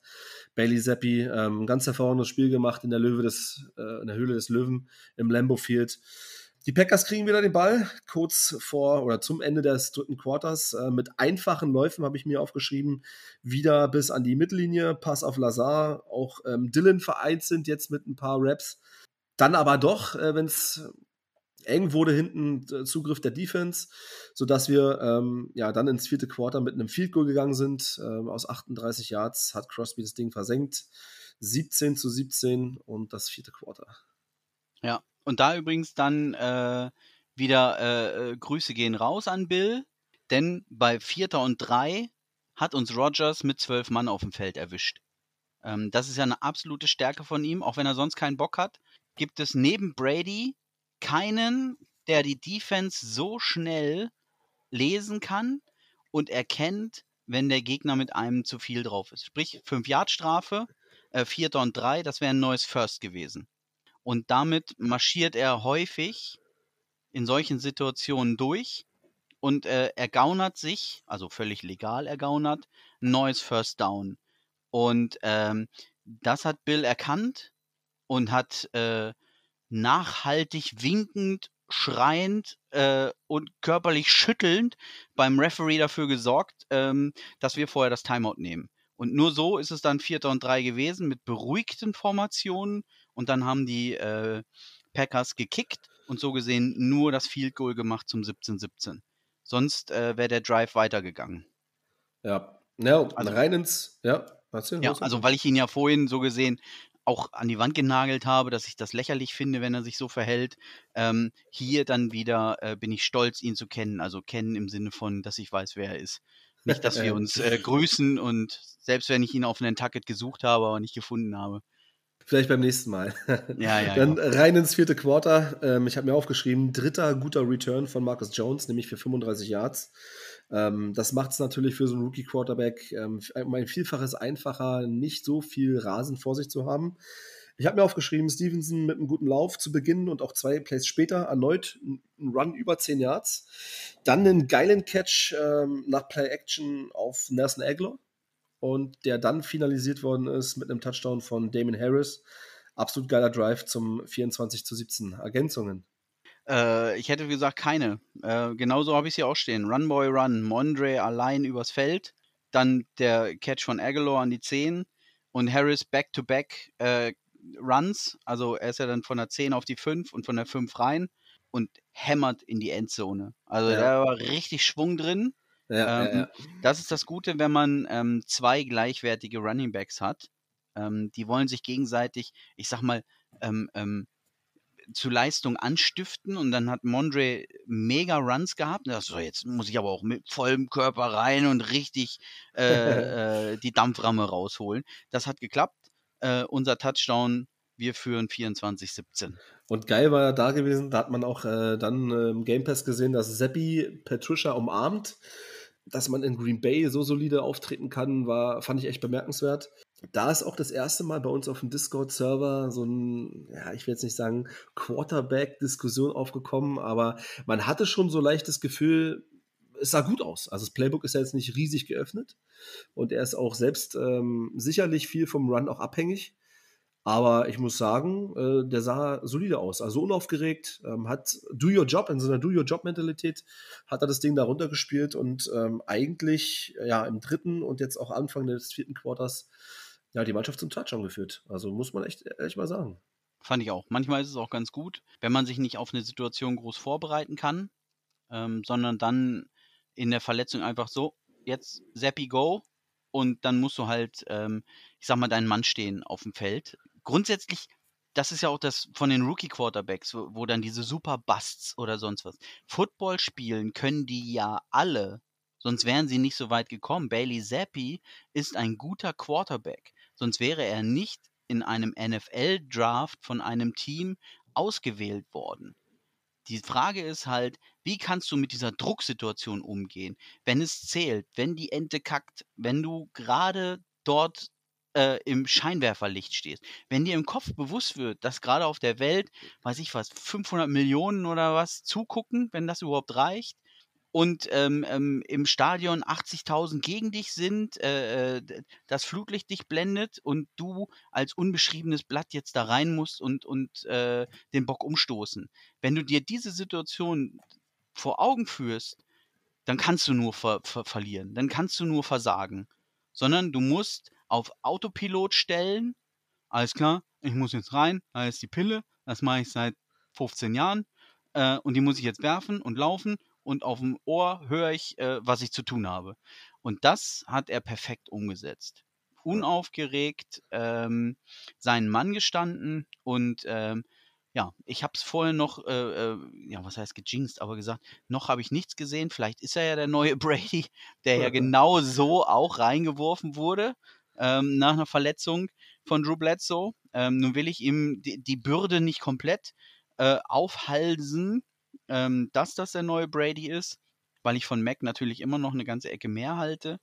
Bailey Zappi, ähm, ganz hervorragendes Spiel gemacht in der, Löwe des, äh, in der Höhle des Löwen im Lambo Field. Die Packers kriegen wieder den Ball, kurz vor oder zum Ende des dritten Quarters. Äh, mit einfachen Läufen habe ich mir aufgeschrieben, wieder bis an die Mittellinie, Pass auf Lazar, auch ähm, Dylan vereint sind jetzt mit ein paar Raps. Dann aber doch, äh, wenn es eng wurde hinten äh, Zugriff der Defense, sodass wir ähm, ja dann ins vierte Quarter mit einem Field Goal gegangen sind. Ähm, aus 38 Yards hat Crosby das Ding versenkt. 17 zu 17 und das vierte Quarter. Ja, und da übrigens dann äh, wieder äh, äh, Grüße gehen raus an Bill, denn bei Vierter und Drei hat uns Rogers mit zwölf Mann auf dem Feld erwischt. Ähm, das ist ja eine absolute Stärke von ihm, auch wenn er sonst keinen Bock hat. Gibt es neben Brady keinen, der die Defense so schnell lesen kann und erkennt, wenn der Gegner mit einem zu viel drauf ist. Sprich, 5-Yard-Strafe, äh, Vierter und Drei, das wäre ein neues First gewesen. Und damit marschiert er häufig in solchen Situationen durch und äh, ergaunert sich, also völlig legal ergaunert, ein neues First Down. Und ähm, das hat Bill erkannt und hat äh, nachhaltig winkend, schreiend äh, und körperlich schüttelnd beim Referee dafür gesorgt, ähm, dass wir vorher das Timeout nehmen. Und nur so ist es dann Vierter und Drei gewesen mit beruhigten Formationen und dann haben die äh, Packers gekickt und so gesehen nur das Field Goal gemacht zum 17-17. Sonst äh, wäre der Drive weitergegangen. Ja, ja also, rein ins, ja, ja also weil ich ihn ja vorhin so gesehen auch an die Wand genagelt habe, dass ich das lächerlich finde, wenn er sich so verhält. Ähm, hier dann wieder äh, bin ich stolz, ihn zu kennen. Also kennen im Sinne von, dass ich weiß, wer er ist. Nicht, dass wir uns äh, grüßen und selbst wenn ich ihn auf einen Tucket gesucht habe, aber nicht gefunden habe. Vielleicht beim nächsten Mal. Ja, ja. Dann ja. rein ins vierte Quarter. Ähm, ich habe mir aufgeschrieben, dritter guter Return von Marcus Jones, nämlich für 35 Yards. Ähm, das macht es natürlich für so einen Rookie-Quarterback ähm, um ein Vielfaches einfacher, nicht so viel Rasen vor sich zu haben. Ich habe mir aufgeschrieben, Stevenson mit einem guten Lauf zu beginnen und auch zwei Plays später erneut ein Run über 10 Yards. Dann einen geilen Catch ähm, nach Play-Action auf Nelson Aguilar und der dann finalisiert worden ist mit einem Touchdown von Damon Harris. Absolut geiler Drive zum 24 zu 17. Ergänzungen. Äh, ich hätte gesagt, keine. Äh, genauso habe ich sie auch stehen. Run Boy Run. Mondre allein übers Feld. Dann der Catch von Aguilar an die 10 und Harris back-to-back äh, Runs. Also er ist ja dann von der 10 auf die 5 und von der 5 rein und hämmert in die Endzone. Also ja. da war richtig Schwung drin. Ja, ähm, ja, das ist das Gute, wenn man ähm, zwei gleichwertige Running Backs hat. Ähm, die wollen sich gegenseitig, ich sag mal, ähm, ähm, zu Leistung anstiften und dann hat Mondre mega Runs gehabt. So, jetzt muss ich aber auch mit vollem Körper rein und richtig äh, äh, die Dampframme rausholen. Das hat geklappt. Äh, unser Touchdown, wir führen 24-17. Und geil war da gewesen, da hat man auch äh, dann im Game Pass gesehen, dass Seppi Patricia umarmt dass man in Green Bay so solide auftreten kann, war, fand ich echt bemerkenswert. Da ist auch das erste Mal bei uns auf dem Discord-Server so ein, ja, ich will jetzt nicht sagen Quarterback-Diskussion aufgekommen, aber man hatte schon so leicht das Gefühl, es sah gut aus. Also das Playbook ist ja jetzt nicht riesig geöffnet und er ist auch selbst ähm, sicherlich viel vom Run auch abhängig. Aber ich muss sagen, äh, der sah solide aus. Also unaufgeregt, ähm, hat Do Your Job, in so einer Do Your Job-Mentalität hat er das Ding da runtergespielt und ähm, eigentlich ja im dritten und jetzt auch Anfang des vierten Quarters ja die Mannschaft zum Touchdown geführt. Also muss man echt ehrlich mal sagen. Fand ich auch. Manchmal ist es auch ganz gut, wenn man sich nicht auf eine Situation groß vorbereiten kann, ähm, sondern dann in der Verletzung einfach so, jetzt Zappi go und dann musst du halt, ähm, ich sag mal, deinen Mann stehen auf dem Feld grundsätzlich, das ist ja auch das von den Rookie-Quarterbacks, wo, wo dann diese Super-Busts oder sonst was. Football spielen können die ja alle, sonst wären sie nicht so weit gekommen. Bailey Zappi ist ein guter Quarterback, sonst wäre er nicht in einem NFL-Draft von einem Team ausgewählt worden. Die Frage ist halt, wie kannst du mit dieser Drucksituation umgehen, wenn es zählt, wenn die Ente kackt, wenn du gerade dort äh, im Scheinwerferlicht stehst. Wenn dir im Kopf bewusst wird, dass gerade auf der Welt, weiß ich was, 500 Millionen oder was zugucken, wenn das überhaupt reicht, und ähm, ähm, im Stadion 80.000 gegen dich sind, äh, äh das Flutlicht dich blendet und du als unbeschriebenes Blatt jetzt da rein musst und, und äh, den Bock umstoßen. Wenn du dir diese Situation vor Augen führst, dann kannst du nur ver ver verlieren, dann kannst du nur versagen, sondern du musst auf Autopilot stellen, alles klar, ich muss jetzt rein, da ist die Pille, das mache ich seit 15 Jahren äh, und die muss ich jetzt werfen und laufen und auf dem Ohr höre ich, äh, was ich zu tun habe. Und das hat er perfekt umgesetzt. Unaufgeregt ähm, seinen Mann gestanden und ähm, ja, ich habe es vorher noch, äh, äh, ja, was heißt gejinxt, aber gesagt, noch habe ich nichts gesehen. Vielleicht ist er ja der neue Brady, der ja genau so auch reingeworfen wurde ähm, nach einer Verletzung von Drew Bledsoe. Ähm, nun will ich ihm die, die Bürde nicht komplett äh, aufhalsen, ähm, dass das der neue Brady ist, weil ich von Mac natürlich immer noch eine ganze Ecke mehr halte.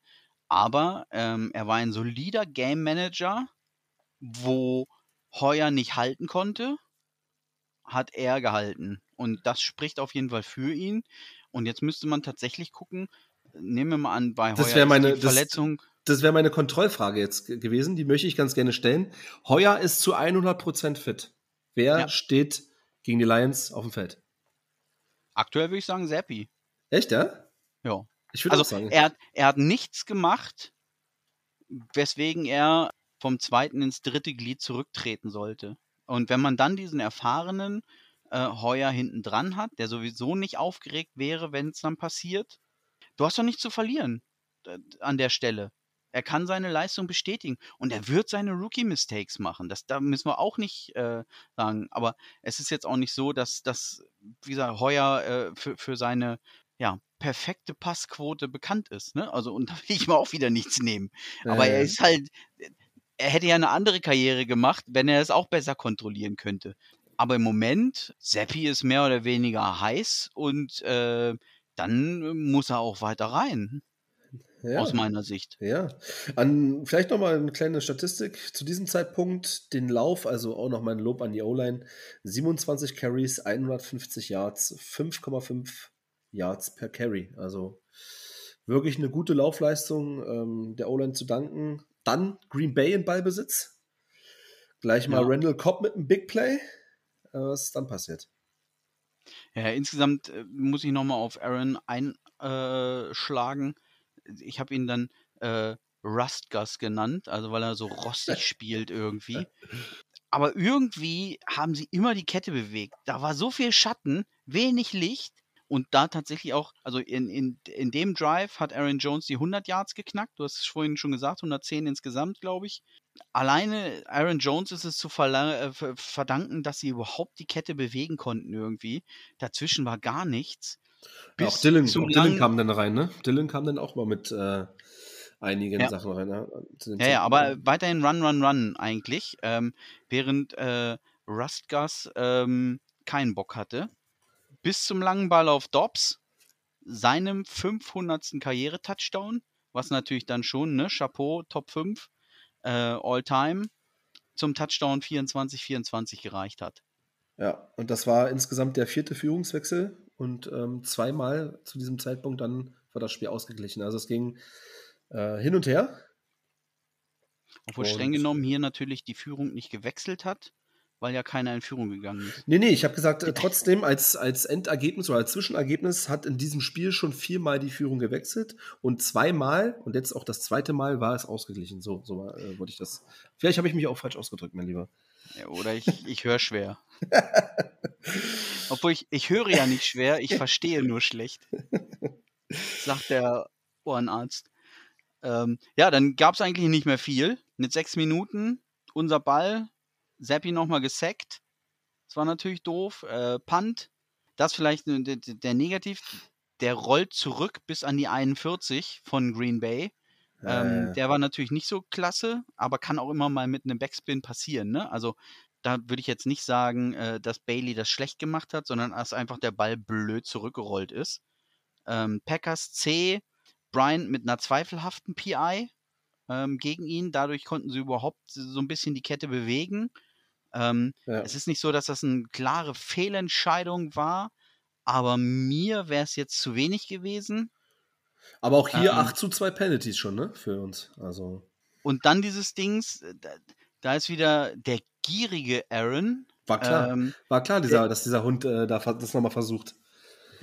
Aber ähm, er war ein solider Game Manager, wo Heuer nicht halten konnte, hat er gehalten. Und das spricht auf jeden Fall für ihn. Und jetzt müsste man tatsächlich gucken, nehmen wir mal an, bei das Heuer meine, die Verletzung. Das, wäre meine Kontrollfrage jetzt gewesen, die möchte ich ganz gerne stellen. Heuer ist zu 100% fit. Wer ja. steht gegen die Lions auf dem Feld? Aktuell würde ich sagen Seppi. Echt, ja? Ja. Ich würde also, auch sagen. Er hat, er hat nichts gemacht, weswegen er vom zweiten ins dritte Glied zurücktreten sollte. Und wenn man dann diesen erfahrenen äh, Heuer hinten dran hat, der sowieso nicht aufgeregt wäre, wenn es dann passiert, du hast doch nichts zu verlieren äh, an der Stelle. Er kann seine Leistung bestätigen und er wird seine Rookie-Mistakes machen. Das, da müssen wir auch nicht äh, sagen. Aber es ist jetzt auch nicht so, dass, dass wie gesagt, Heuer äh, für, für seine ja, perfekte Passquote bekannt ist. Ne? Also, und da will ich mal auch wieder nichts nehmen. Aber äh. er ist halt, er hätte ja eine andere Karriere gemacht, wenn er es auch besser kontrollieren könnte. Aber im Moment, Seppi ist mehr oder weniger heiß und äh, dann muss er auch weiter rein. Ja. Aus meiner Sicht. Ja. An, vielleicht nochmal eine kleine Statistik. Zu diesem Zeitpunkt den Lauf, also auch noch mein Lob an die O-Line. 27 Carries, 150 Yards, 5,5 Yards per Carry. Also wirklich eine gute Laufleistung ähm, der O-Line zu danken. Dann Green Bay in Ballbesitz. Gleich mal ja. Randall Cobb mit einem Big Play. Äh, was ist dann passiert? Ja, insgesamt äh, muss ich nochmal auf Aaron einschlagen. Äh, ich habe ihn dann äh, Rustgus genannt, also weil er so rostig spielt irgendwie. Aber irgendwie haben sie immer die Kette bewegt. Da war so viel Schatten, wenig Licht und da tatsächlich auch, also in, in, in dem Drive hat Aaron Jones die 100 Yards geknackt. Du hast es vorhin schon gesagt, 110 insgesamt, glaube ich. Alleine Aaron Jones ist es zu äh, verdanken, dass sie überhaupt die Kette bewegen konnten irgendwie. Dazwischen war gar nichts. Bis auch Dylan, auch Dylan kam dann rein, ne? Dylan kam dann auch mal mit äh, einigen ja. Sachen rein. Ne? Ja, ja, aber weiterhin Run, Run, Run eigentlich, ähm, während äh, Rustgas ähm, keinen Bock hatte. Bis zum langen Ball auf Dobbs, seinem 500. Karriere-Touchdown, was natürlich dann schon, ne, Chapeau, Top 5, äh, All-Time, zum Touchdown 24-24 gereicht hat. Ja, und das war insgesamt der vierte Führungswechsel und ähm, zweimal zu diesem Zeitpunkt dann war das Spiel ausgeglichen. Also es ging äh, hin und her. Obwohl und streng genommen hier natürlich die Führung nicht gewechselt hat, weil ja keiner in Führung gegangen ist. Nee, nee, ich habe gesagt, äh, trotzdem als, als Endergebnis oder als Zwischenergebnis hat in diesem Spiel schon viermal die Führung gewechselt und zweimal, und jetzt auch das zweite Mal, war es ausgeglichen. So, so äh, wollte ich das. Vielleicht habe ich mich auch falsch ausgedrückt, mein Lieber. Oder ich, ich höre schwer. Obwohl ich, ich höre ja nicht schwer, ich verstehe nur schlecht. Sagt der Ohrenarzt. Ähm, ja, dann gab es eigentlich nicht mehr viel. Mit sechs Minuten, unser Ball, Seppi nochmal gesackt. Das war natürlich doof. Äh, Punt, das vielleicht der, der Negativ. Der rollt zurück bis an die 41 von Green Bay. Ähm, der war natürlich nicht so klasse, aber kann auch immer mal mit einem Backspin passieren. Ne? Also da würde ich jetzt nicht sagen, äh, dass Bailey das schlecht gemacht hat, sondern dass einfach der Ball blöd zurückgerollt ist. Ähm, Packers C, Bryant mit einer zweifelhaften PI ähm, gegen ihn. Dadurch konnten sie überhaupt so ein bisschen die Kette bewegen. Ähm, ja. Es ist nicht so, dass das eine klare Fehlentscheidung war, aber mir wäre es jetzt zu wenig gewesen. Aber auch hier ähm, 8 zu 2 Penalties schon, ne? Für uns. Also. Und dann dieses Dings, äh, da, da ist wieder der gierige Aaron. War klar, ähm, war klar, dieser, der, dass dieser Hund äh, da, das nochmal versucht.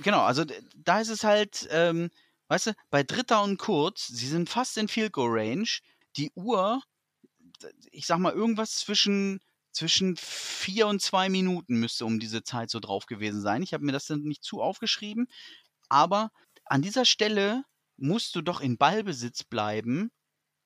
Genau, also da ist es halt, ähm, weißt du, bei Dritter und Kurz, sie sind fast in Field Goal Range. Die Uhr, ich sag mal, irgendwas zwischen, zwischen vier und zwei Minuten müsste um diese Zeit so drauf gewesen sein. Ich habe mir das dann nicht zu aufgeschrieben, aber an dieser Stelle musst du doch in Ballbesitz bleiben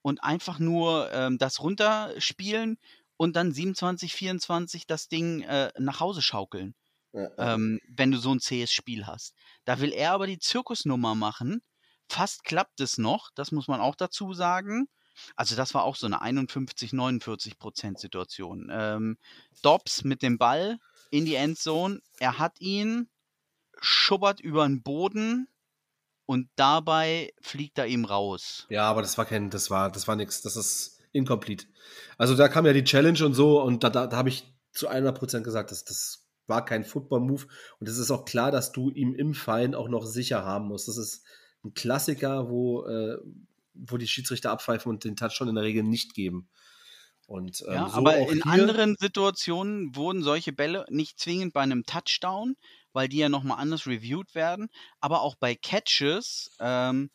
und einfach nur ähm, das runterspielen und dann 27, 24 das Ding äh, nach Hause schaukeln. Ja. Ähm, wenn du so ein zähes Spiel hast. Da will er aber die Zirkusnummer machen. Fast klappt es noch, das muss man auch dazu sagen. Also das war auch so eine 51, 49 Prozent Situation. Ähm, Dobbs mit dem Ball in die Endzone. Er hat ihn, schubbert über den Boden und dabei fliegt er ihm raus. Ja, aber das war kein, das war, das war nichts. Das ist incomplete. Also da kam ja die Challenge und so und da, da, da habe ich zu 100 Prozent gesagt, dass das war kein Football-Move und es ist auch klar, dass du ihm im Fein auch noch sicher haben musst. Das ist ein Klassiker, wo, äh, wo die Schiedsrichter abpfeifen und den Touchdown in der Regel nicht geben. Und, ähm, ja, so aber in anderen Situationen wurden solche Bälle nicht zwingend bei einem Touchdown, weil die ja nochmal anders reviewed werden, aber auch bei Catches ähm,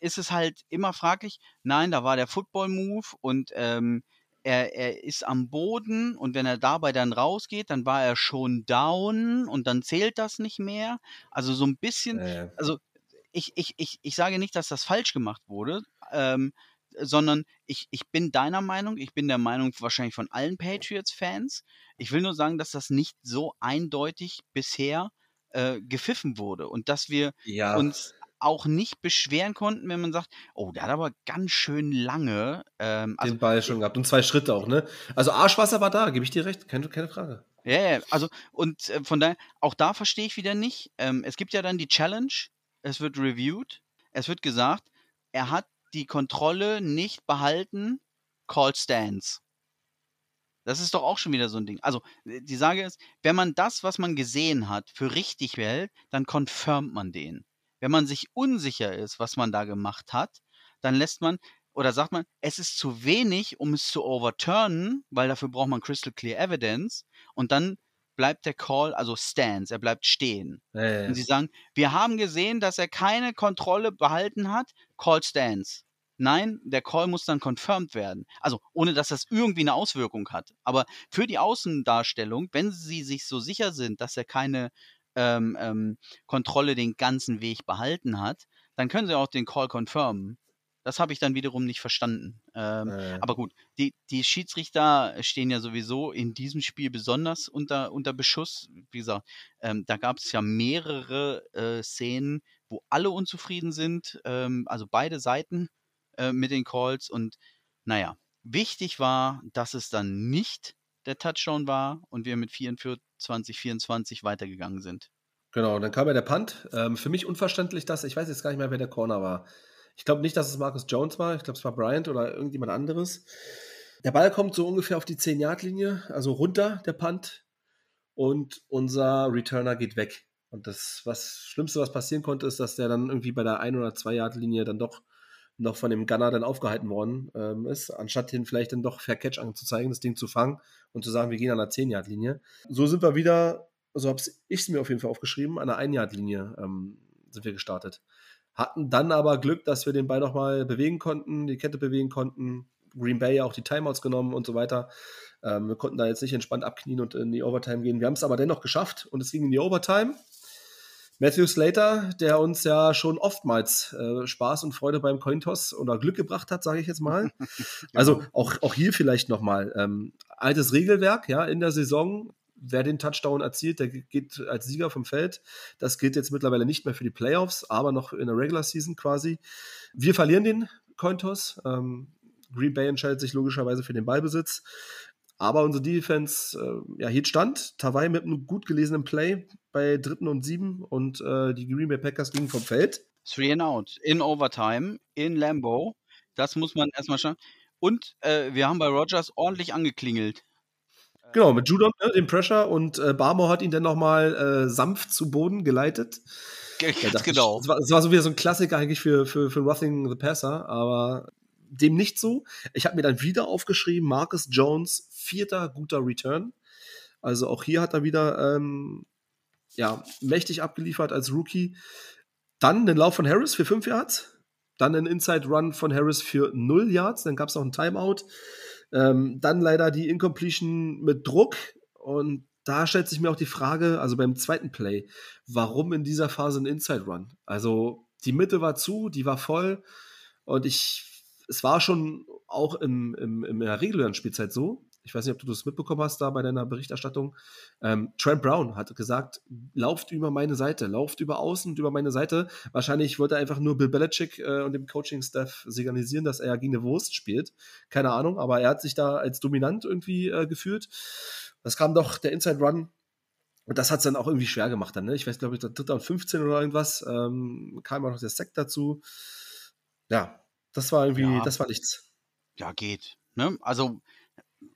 ist es halt immer fraglich, nein, da war der Football-Move und ähm, er, er ist am Boden und wenn er dabei dann rausgeht, dann war er schon down und dann zählt das nicht mehr. Also so ein bisschen, äh. also ich, ich, ich, ich sage nicht, dass das falsch gemacht wurde, ähm, sondern ich, ich bin deiner Meinung, ich bin der Meinung wahrscheinlich von allen Patriots-Fans. Ich will nur sagen, dass das nicht so eindeutig bisher äh, gepfiffen wurde und dass wir ja. uns auch nicht beschweren konnten, wenn man sagt, oh, der hat aber ganz schön lange ähm, also, den Ball schon gehabt und zwei Schritte auch, ne? Also Arschwasser war da, gebe ich dir recht, keine, keine Frage. Ja, ja, also und äh, von daher, auch da verstehe ich wieder nicht. Ähm, es gibt ja dann die Challenge, es wird reviewed, es wird gesagt, er hat die Kontrolle nicht behalten, Call Stance. Das ist doch auch schon wieder so ein Ding. Also, äh, die Sage ist, wenn man das, was man gesehen hat, für richtig hält, dann confirmt man den. Wenn man sich unsicher ist, was man da gemacht hat, dann lässt man oder sagt man, es ist zu wenig, um es zu overturnen, weil dafür braucht man crystal clear evidence und dann bleibt der Call, also stands, er bleibt stehen. Ja, ja, ja. Und sie sagen, wir haben gesehen, dass er keine Kontrolle behalten hat, Call stands. Nein, der Call muss dann confirmed werden. Also ohne dass das irgendwie eine Auswirkung hat. Aber für die Außendarstellung, wenn sie sich so sicher sind, dass er keine ähm, ähm, Kontrolle den ganzen Weg behalten hat, dann können sie auch den Call confirmen. Das habe ich dann wiederum nicht verstanden. Ähm, äh. Aber gut, die, die Schiedsrichter stehen ja sowieso in diesem Spiel besonders unter, unter Beschuss. Wie gesagt, ähm, da gab es ja mehrere äh, Szenen, wo alle unzufrieden sind, ähm, also beide Seiten äh, mit den Calls. Und naja, wichtig war, dass es dann nicht der Touchdown war und wir mit 44, 24 weitergegangen sind. Genau, dann kam ja der Punt. Ähm, für mich unverständlich, dass, ich weiß jetzt gar nicht mehr, wer der Corner war. Ich glaube nicht, dass es Marcus Jones war. Ich glaube, es war Bryant oder irgendjemand anderes. Der Ball kommt so ungefähr auf die 10-Yard-Linie, also runter, der Punt. Und unser Returner geht weg. Und das was Schlimmste, was passieren konnte, ist, dass der dann irgendwie bei der 1- oder 2-Yard-Linie dann doch noch von dem Gunner dann aufgehalten worden ähm, ist, anstatt ihn vielleicht dann doch Fair Catch anzuzeigen, das Ding zu fangen und zu sagen, wir gehen an der 10-Yard-Linie. So sind wir wieder, so habe ich es mir auf jeden Fall aufgeschrieben, an der 1-Yard-Linie ähm, sind wir gestartet. Hatten dann aber Glück, dass wir den Ball nochmal bewegen konnten, die Kette bewegen konnten, Green Bay auch die Timeouts genommen und so weiter. Ähm, wir konnten da jetzt nicht entspannt abknien und in die Overtime gehen. Wir haben es aber dennoch geschafft und es ging in die Overtime. Matthew Slater, der uns ja schon oftmals äh, Spaß und Freude beim Cointoss oder Glück gebracht hat, sage ich jetzt mal. Also auch, auch hier vielleicht nochmal. Ähm, altes Regelwerk, ja, in der Saison. Wer den Touchdown erzielt, der geht als Sieger vom Feld. Das gilt jetzt mittlerweile nicht mehr für die Playoffs, aber noch in der Regular Season quasi. Wir verlieren den Cointoss. Ähm, Green Bay entscheidet sich logischerweise für den Ballbesitz. Aber unsere Defense äh, ja, hielt stand. Tawai mit einem gut gelesenen Play bei dritten und sieben und äh, die Green Bay Packers gingen vom Feld. Three and out. In Overtime, in Lambo. Das muss man erstmal schauen. Und äh, wir haben bei Rogers ordentlich angeklingelt. Genau, mit Judon, ne, dem Pressure und äh, Barmore hat ihn dann nochmal äh, sanft zu Boden geleitet. Ganz genau. Es war, war, so wieder so ein Klassiker eigentlich für, für, für Roughing the Passer, aber dem nicht so. Ich habe mir dann wieder aufgeschrieben, Marcus Jones, vierter guter Return. Also auch hier hat er wieder ähm, ja, mächtig abgeliefert als Rookie. Dann den Lauf von Harris für 5 Yards. Dann ein Inside Run von Harris für 0 Yards. Dann gab es noch ein Timeout. Ähm, dann leider die Incompletion mit Druck. Und da stellt sich mir auch die Frage, also beim zweiten Play, warum in dieser Phase ein Inside Run? Also die Mitte war zu, die war voll. Und ich, es war schon auch im, im, in der regulären Spielzeit so, ich weiß nicht, ob du das mitbekommen hast da bei deiner Berichterstattung. Ähm, Trent Brown hat gesagt, lauft über meine Seite, lauft über außen und über meine Seite. Wahrscheinlich wollte er einfach nur Bill Belichick äh, und dem Coaching-Staff signalisieren, dass er gegen eine Wurst spielt. Keine Ahnung, aber er hat sich da als dominant irgendwie äh, gefühlt. Das kam doch der Inside Run und das hat es dann auch irgendwie schwer gemacht dann, ne? Ich weiß, glaube ich, der dritte und 15 oder irgendwas, ähm, kam auch noch der Sack dazu. Ja, das war irgendwie, ja. das war nichts. Ja, geht. Ne? Also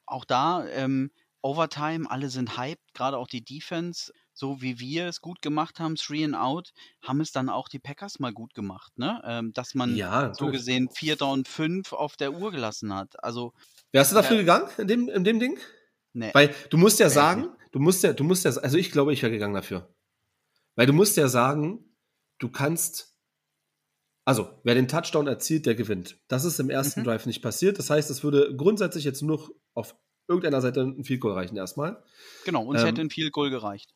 auch da, ähm, Overtime, alle sind hyped, gerade auch die Defense, so wie wir es gut gemacht haben, Three and Out, haben es dann auch die Packers mal gut gemacht, ne? Ähm, dass man ja, so gesehen Vierter und Fünf auf der Uhr gelassen hat. Also. Wärst du dafür äh, gegangen in dem, in dem Ding? Nee. Weil du musst ja sagen, du musst ja, du musst ja, also ich glaube, ich wäre gegangen dafür. Weil du musst ja sagen, du kannst also, wer den Touchdown erzielt, der gewinnt. Das ist im ersten mhm. Drive nicht passiert. Das heißt, es würde grundsätzlich jetzt nur auf irgendeiner Seite ein Field Goal reichen erstmal. Genau, uns ähm, hätte ein Field Goal gereicht.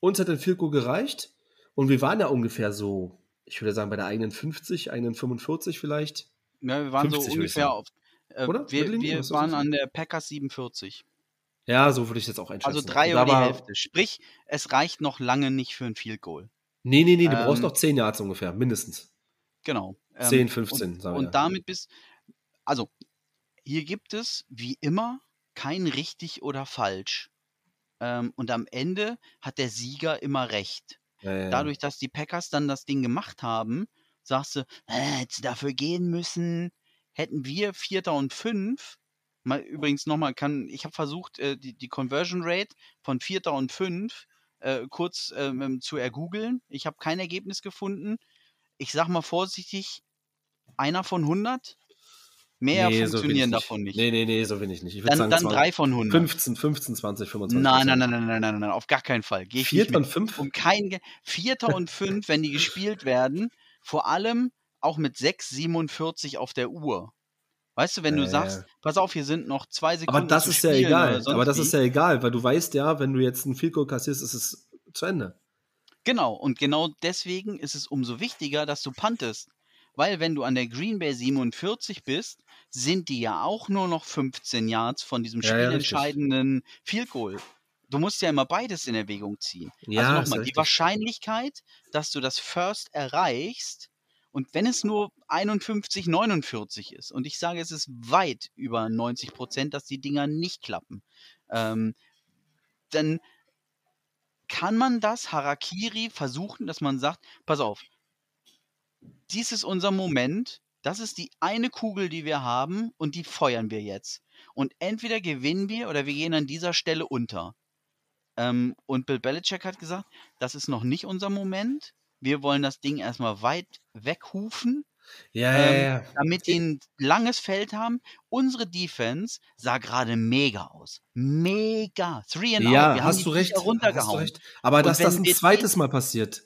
Uns hätte ein Field Goal gereicht. Und wir waren ja ungefähr so, ich würde sagen, bei der eigenen 50, eigenen 45 vielleicht. Ja, wir waren 50, so ungefähr auf. Äh, Oder? Wir, wir waren an der Packers 47. Ja, so würde ich es jetzt auch einschätzen. Also drei oder die Hälfte. Sprich, es reicht noch lange nicht für ein Field Goal. Nee, nee, nee, du ähm, brauchst noch 10 Yards ungefähr, mindestens. Genau. 10, ähm, 15, und, und damit bist, also hier gibt es wie immer kein richtig oder falsch. Ähm, und am Ende hat der Sieger immer recht. Ja, ja. Dadurch, dass die Packers dann das Ding gemacht haben, sagst du, äh, hätte dafür gehen müssen, hätten wir Vierter und Fünf, mal übrigens nochmal, kann, ich habe versucht, äh, die, die Conversion Rate von Vierter und Fünf äh, kurz ähm, zu ergoogeln. Ich habe kein Ergebnis gefunden ich sag mal vorsichtig, einer von 100? Mehr nee, funktionieren so davon nicht. Nee, nee, nee, so bin ich nicht. Ich dann, sagen, dann drei von 100. 15, 15, 20, 25. Nein, nein, nein, nein, nein, nein, nein, auf gar keinen Fall. Geh Vierter und fünf? Um kein, Vierter und fünf, wenn die gespielt werden, vor allem auch mit 6,47 auf der Uhr. Weißt du, wenn du sagst, pass auf, hier sind noch zwei Sekunden. Aber das ist ja egal. Aber das ist ja egal, weil du weißt ja, wenn du jetzt einen Field Goal kassierst, ist es zu Ende. Genau, und genau deswegen ist es umso wichtiger, dass du puntest. Weil wenn du an der Green Bay 47 bist, sind die ja auch nur noch 15 Yards von diesem ja, spielentscheidenden ja, Field Goal. Du musst ja immer beides in Erwägung ziehen. Ja, also nochmal, die Wahrscheinlichkeit, dass du das First erreichst, und wenn es nur 51, 49 ist, und ich sage, es ist weit über 90 Prozent, dass die Dinger nicht klappen, ähm, dann kann man das Harakiri versuchen, dass man sagt, pass auf, dies ist unser Moment, das ist die eine Kugel, die wir haben und die feuern wir jetzt. Und entweder gewinnen wir oder wir gehen an dieser Stelle unter. Ähm, und Bill Belichick hat gesagt, das ist noch nicht unser Moment. Wir wollen das Ding erstmal weit weghufen ja, ähm, ja, ja. Damit die ein langes Feld haben. Unsere Defense sah gerade mega aus. Mega. Three and ja, out. Wir hast, du recht, hast du recht. Aber dass das ein zweites Mal passiert,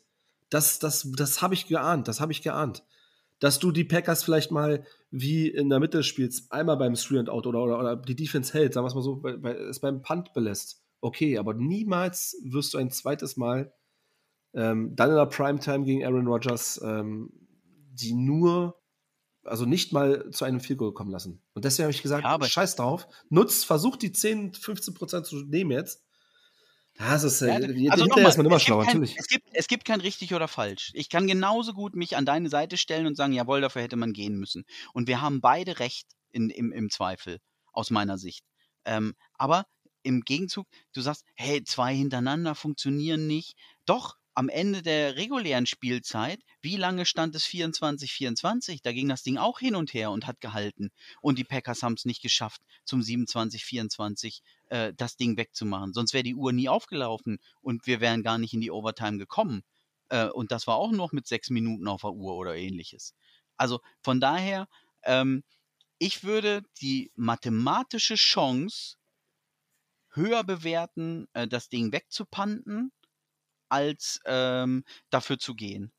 das, das, das habe ich geahnt. Das habe ich geahnt. Dass du die Packers vielleicht mal wie in der Mitte spielst, einmal beim Three and Out oder, oder, oder die Defense hält, sagen wir es mal so, bei, bei, es beim Punt belässt. Okay, aber niemals wirst du ein zweites Mal ähm, dann in der Primetime gegen Aaron Rodgers ähm, die nur, also nicht mal zu einem Field Goal kommen lassen. Und deswegen habe ich gesagt, ja, scheiß drauf, nutzt, versucht die 10, 15 Prozent zu nehmen jetzt. Das ist, ja, äh, also nochmal, ist man immer schlauer, natürlich. Es gibt, es gibt kein richtig oder falsch. Ich kann genauso gut mich an deine Seite stellen und sagen, jawohl, dafür hätte man gehen müssen. Und wir haben beide recht in, im, im Zweifel, aus meiner Sicht. Ähm, aber im Gegenzug, du sagst, hey, zwei hintereinander funktionieren nicht. Doch, am Ende der regulären Spielzeit, wie lange stand es 24-24? Da ging das Ding auch hin und her und hat gehalten. Und die Packers haben es nicht geschafft, zum 27-24 äh, das Ding wegzumachen. Sonst wäre die Uhr nie aufgelaufen und wir wären gar nicht in die Overtime gekommen. Äh, und das war auch noch mit sechs Minuten auf der Uhr oder ähnliches. Also von daher, ähm, ich würde die mathematische Chance höher bewerten, äh, das Ding wegzupanten als ähm, dafür zu gehen.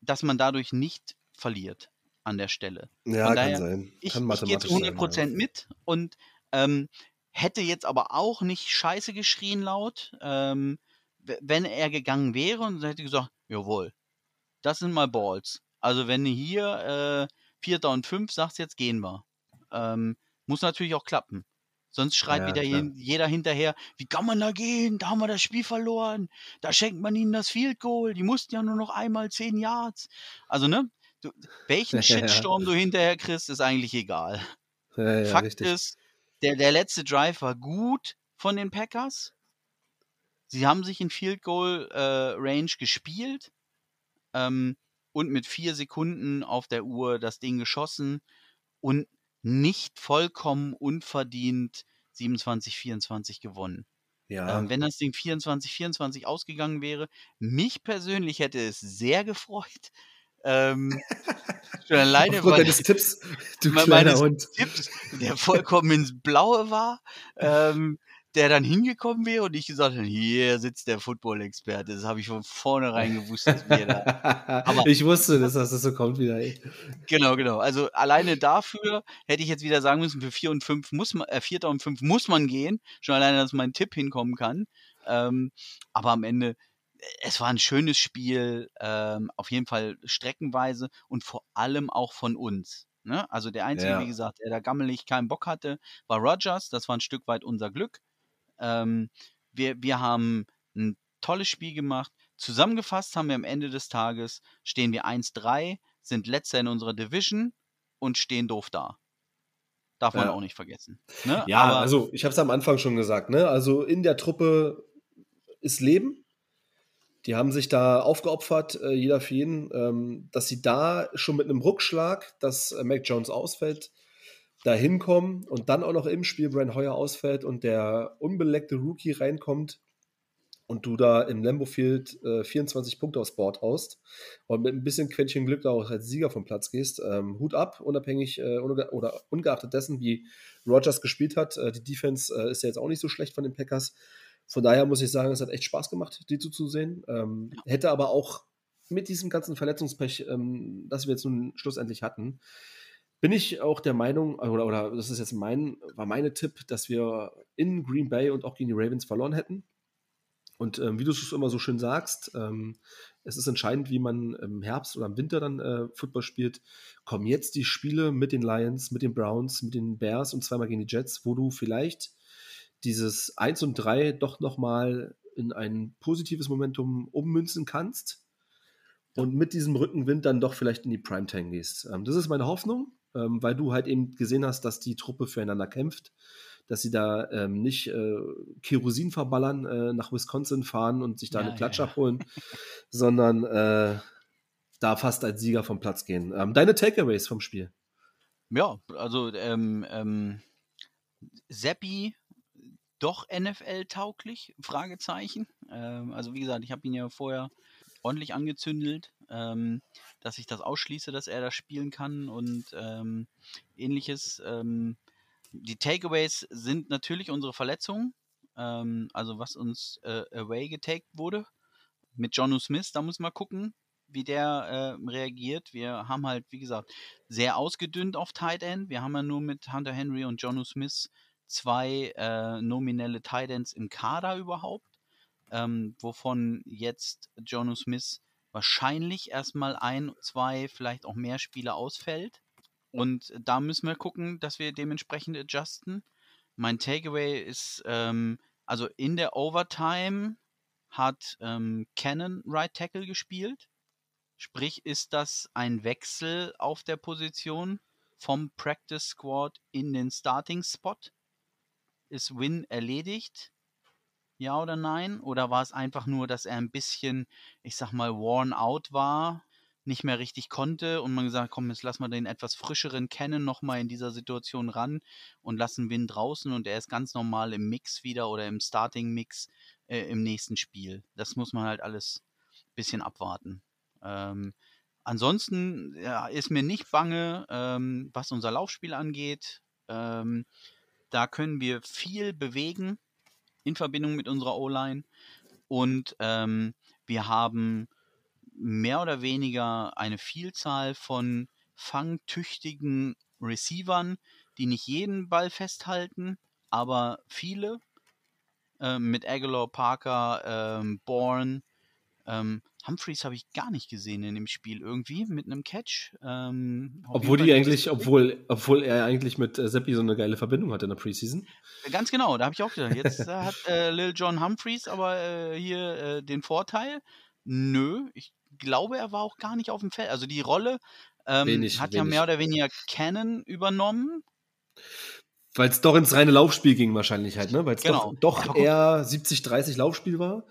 Dass man dadurch nicht verliert an der Stelle. Ja, Von daher, kann sein. Ich, kann ich gehe zu 100% sein, ja. mit und ähm, hätte jetzt aber auch nicht scheiße geschrien laut, ähm, wenn er gegangen wäre und hätte gesagt, jawohl, das sind mal Balls. Also wenn hier äh, Vierter und Fünf sagst, jetzt gehen wir. Ähm, muss natürlich auch klappen. Sonst schreit ja, wieder klar. jeder hinterher, wie kann man da gehen? Da haben wir das Spiel verloren. Da schenkt man ihnen das Field Goal. Die mussten ja nur noch einmal zehn Yards. Also, ne? Du, welchen Shitstorm du hinterher kriegst, ist eigentlich egal. Ja, Fakt richtig. ist, der, der letzte Drive war gut von den Packers. Sie haben sich in Field Goal äh, Range gespielt ähm, und mit vier Sekunden auf der Uhr das Ding geschossen. Und nicht vollkommen unverdient 27-24 gewonnen. Ja. Ähm, wenn das Ding 24-24 ausgegangen wäre, mich persönlich hätte es sehr gefreut. Ähm, schon alleine, Aufgrund weil deines Tipps, du kleiner Hund. Tipps, der vollkommen ins Blaue war. Ähm, der dann hingekommen wäre und ich gesagt hätte, hier sitzt der Football-Experte. Das habe ich von vornherein gewusst, dass wir da. Aber ich wusste, dass das so kommt wieder. Ey. Genau, genau. Also alleine dafür hätte ich jetzt wieder sagen müssen, für vier und fünf muss man, äh, Vierter und fünf muss man gehen. Schon alleine, dass mein Tipp hinkommen kann. Ähm, aber am Ende, es war ein schönes Spiel, ähm, auf jeden Fall streckenweise und vor allem auch von uns. Ne? Also der Einzige, ja. wie gesagt, der da gammelig keinen Bock hatte, war Rogers. Das war ein Stück weit unser Glück. Ähm, wir, wir haben ein tolles Spiel gemacht. Zusammengefasst haben wir am Ende des Tages, stehen wir 1-3, sind letzter in unserer Division und stehen doof da. Darf man ja. auch nicht vergessen. Ne? Ja, Aber, also ich habe es am Anfang schon gesagt, ne? Also in der Truppe ist Leben. Die haben sich da aufgeopfert, äh, jeder für jeden, ähm, dass sie da schon mit einem Rückschlag, dass äh, Mac Jones ausfällt, da hinkommen und dann auch noch im Spiel Brian Hoyer ausfällt und der unbeleckte Rookie reinkommt und du da im Lambo Field äh, 24 Punkte aufs Board haust und mit ein bisschen Quäntchen Glück da auch als Sieger vom Platz gehst, ähm, Hut ab, unabhängig äh, oder ungeachtet dessen, wie Rogers gespielt hat. Äh, die Defense äh, ist ja jetzt auch nicht so schlecht von den Packers. Von daher muss ich sagen, es hat echt Spaß gemacht, die zuzusehen. Ähm, hätte aber auch mit diesem ganzen Verletzungspech, ähm, das wir jetzt nun schlussendlich hatten, bin ich auch der Meinung, oder, oder das ist jetzt mein, war meine Tipp, dass wir in Green Bay und auch gegen die Ravens verloren hätten. Und ähm, wie du es immer so schön sagst, ähm, es ist entscheidend, wie man im Herbst oder im Winter dann äh, Football spielt. Kommen jetzt die Spiele mit den Lions, mit den Browns, mit den Bears und zweimal gegen die Jets, wo du vielleicht dieses 1 und 3 doch nochmal in ein positives Momentum ummünzen kannst und mit diesem Rückenwind dann doch vielleicht in die Primetime gehst. Ähm, das ist meine Hoffnung ähm, weil du halt eben gesehen hast, dass die Truppe füreinander kämpft, dass sie da ähm, nicht äh, Kerosin verballern, äh, nach Wisconsin fahren und sich da ja, eine Klatsche ja. abholen, sondern äh, da fast als Sieger vom Platz gehen. Ähm, deine Takeaways vom Spiel? Ja, also ähm, ähm, Seppi doch NFL-tauglich? Fragezeichen. Ähm, also wie gesagt, ich habe ihn ja vorher ordentlich angezündelt, ähm, dass ich das ausschließe, dass er das spielen kann und ähm, ähnliches. Ähm, die Takeaways sind natürlich unsere Verletzungen, ähm, also was uns äh, away getaggt wurde. Mit Jonu Smith, da muss man gucken, wie der äh, reagiert. Wir haben halt, wie gesagt, sehr ausgedünnt auf Tight End. Wir haben ja nur mit Hunter Henry und Jonu Smith zwei äh, nominelle Tight Ends im Kader überhaupt ähm, wovon jetzt Jono Smith wahrscheinlich erstmal ein, zwei, vielleicht auch mehr Spiele ausfällt. Und da müssen wir gucken, dass wir dementsprechend adjusten. Mein Takeaway ist, ähm, also in der Overtime hat ähm, Cannon Right Tackle gespielt. Sprich, ist das ein Wechsel auf der Position vom Practice Squad in den Starting Spot? Ist Win erledigt? Ja oder nein? Oder war es einfach nur, dass er ein bisschen, ich sag mal, worn out war, nicht mehr richtig konnte und man gesagt, komm, jetzt lassen wir den etwas frischeren Kennen nochmal in dieser Situation ran und lassen Win draußen und er ist ganz normal im Mix wieder oder im Starting-Mix äh, im nächsten Spiel. Das muss man halt alles ein bisschen abwarten. Ähm, ansonsten ja, ist mir nicht bange, ähm, was unser Laufspiel angeht. Ähm, da können wir viel bewegen in Verbindung mit unserer O-Line und ähm, wir haben mehr oder weniger eine Vielzahl von fangtüchtigen Receivern, die nicht jeden Ball festhalten, aber viele. Äh, mit Aguilar, Parker, ähm, Bourne. Ähm, Humphreys habe ich gar nicht gesehen in dem Spiel irgendwie mit einem Catch. Ähm, obwohl die eigentlich, obwohl, obwohl er eigentlich mit äh, Seppi so eine geile Verbindung hat in der Preseason. Ganz genau, da habe ich auch gedacht. Jetzt äh, hat äh, Lil John Humphreys aber äh, hier äh, den Vorteil. Nö, ich glaube, er war auch gar nicht auf dem Feld. Also die Rolle ähm, wenig, hat wenig. ja mehr oder weniger Cannon übernommen. Weil es doch ins reine Laufspiel ging wahrscheinlich halt, ne? Weil es genau. doch, doch eher 70-30 Laufspiel war.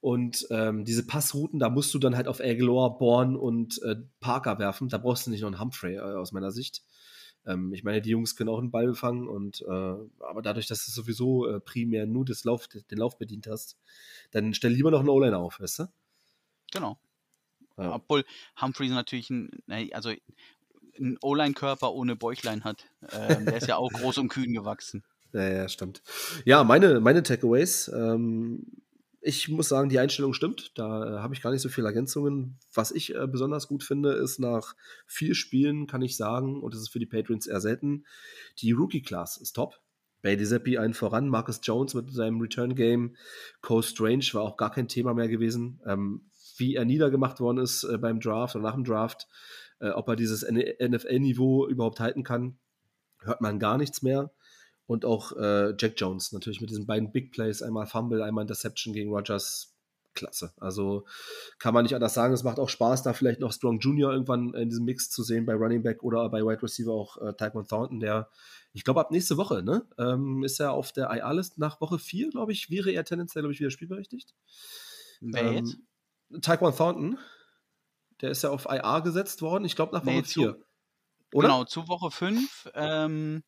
Und ähm, diese Passrouten, da musst du dann halt auf Aguilar, Born und äh, Parker werfen. Da brauchst du nicht noch einen Humphrey äh, aus meiner Sicht. Ähm, ich meine, die Jungs können auch einen Ball fangen und äh, aber dadurch, dass du sowieso äh, primär nur das Lauf, den Lauf bedient hast, dann stell lieber noch einen O-Line auf, weißt du? Genau. Ja. Obwohl Humphreys natürlich ein, also ein O-Line-Körper ohne Bäuchlein hat. Ähm, der ist ja auch groß und kühn gewachsen. Ja, ja, stimmt. Ja, meine, meine Takeaways. Ähm, ich muss sagen, die Einstellung stimmt. Da äh, habe ich gar nicht so viele Ergänzungen. Was ich äh, besonders gut finde, ist nach vier Spielen kann ich sagen, und das ist für die Patriots eher selten, die Rookie-Class ist top. Bailey Zappi einen voran, Marcus Jones mit seinem Return-Game, Cole Strange war auch gar kein Thema mehr gewesen. Ähm, wie er niedergemacht worden ist äh, beim Draft oder nach dem Draft, äh, ob er dieses NFL-Niveau überhaupt halten kann, hört man gar nichts mehr. Und auch äh, Jack Jones natürlich mit diesen beiden Big Plays, einmal Fumble, einmal Interception gegen Rogers, klasse. Also kann man nicht anders sagen. Es macht auch Spaß, da vielleicht noch Strong Junior irgendwann in diesem Mix zu sehen bei Running Back oder bei Wide Receiver auch äh, Tyquan Thornton, der, ich glaube, ab nächste Woche, ne, ähm, ist er auf der IR-List nach Woche 4, glaube ich, wäre er tendenziell, glaube ich, wieder spielberechtigt. Wer ähm? Taekwon Thornton, der ist ja auf IA gesetzt worden, ich glaube nach Woche nee, 4. Oder? Genau, zu Woche 5 ähm,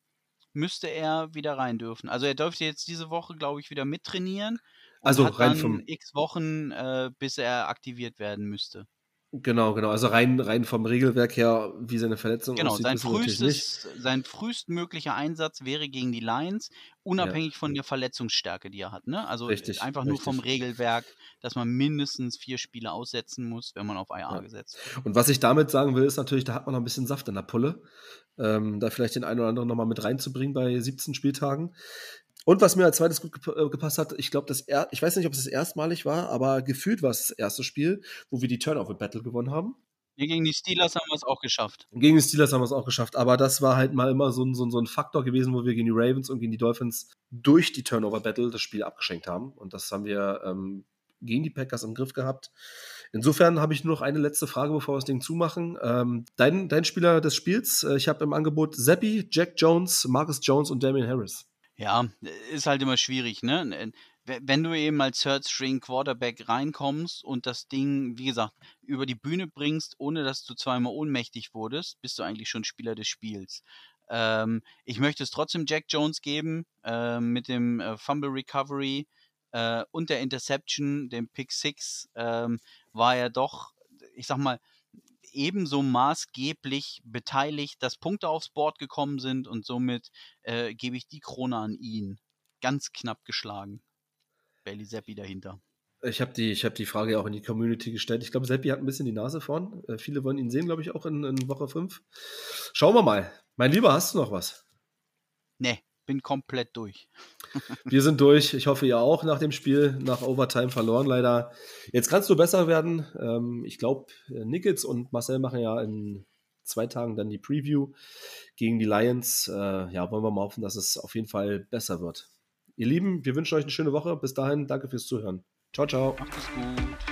müsste er wieder rein dürfen. Also er dürfte jetzt diese Woche, glaube ich, wieder mittrainieren. Also rein vom x Wochen, äh, bis er aktiviert werden müsste. Genau, genau. Also rein, rein vom Regelwerk her, wie seine Verletzung genau, aussieht, sein frühestes, sein frühestmöglicher Einsatz wäre gegen die Lions, unabhängig ja. von der Verletzungsstärke, die er hat. Ne? Also richtig, einfach nur richtig. vom Regelwerk, dass man mindestens vier Spiele aussetzen muss, wenn man auf IA ja. gesetzt wird. Und was ich damit sagen will, ist natürlich, da hat man noch ein bisschen Saft in der Pulle. Ähm, da vielleicht den einen oder anderen nochmal mit reinzubringen bei 17 Spieltagen. Und was mir als zweites gut äh, gepasst hat, ich glaube, das er ich weiß nicht, ob es das erstmalig war, aber gefühlt war es das erste Spiel, wo wir die Turnover Battle gewonnen haben. Gegen die Steelers haben wir es auch geschafft. Gegen die Steelers haben wir es auch geschafft, aber das war halt mal immer so ein, so, ein, so ein Faktor gewesen, wo wir gegen die Ravens und gegen die Dolphins durch die Turnover Battle das Spiel abgeschenkt haben. Und das haben wir ähm, gegen die Packers im Griff gehabt. Insofern habe ich nur noch eine letzte Frage, bevor wir das Ding zumachen. Ähm, dein, dein Spieler des Spiels, äh, ich habe im Angebot Zappi, Jack Jones, Marcus Jones und Damian Harris. Ja, ist halt immer schwierig, ne? Wenn du eben als Third String Quarterback reinkommst und das Ding, wie gesagt, über die Bühne bringst, ohne dass du zweimal ohnmächtig wurdest, bist du eigentlich schon Spieler des Spiels. Ähm, ich möchte es trotzdem Jack Jones geben, äh, mit dem äh, Fumble Recovery äh, und der Interception, dem Pick Six, ähm, war er doch, ich sag mal, ebenso maßgeblich beteiligt, dass Punkte aufs Board gekommen sind und somit äh, gebe ich die Krone an ihn. Ganz knapp geschlagen. Bailey Seppi dahinter. Ich habe die, hab die Frage auch in die Community gestellt. Ich glaube, Seppi hat ein bisschen die Nase vorn. Äh, viele wollen ihn sehen, glaube ich, auch in, in Woche 5. Schauen wir mal. Mein Lieber, hast du noch was? Nee bin komplett durch. Wir sind durch. Ich hoffe, ihr auch nach dem Spiel, nach Overtime verloren leider. Jetzt kannst du besser werden. Ähm, ich glaube, Nickets und Marcel machen ja in zwei Tagen dann die Preview gegen die Lions. Äh, ja, wollen wir mal hoffen, dass es auf jeden Fall besser wird. Ihr Lieben, wir wünschen euch eine schöne Woche. Bis dahin, danke fürs Zuhören. Ciao, ciao. Macht es gut.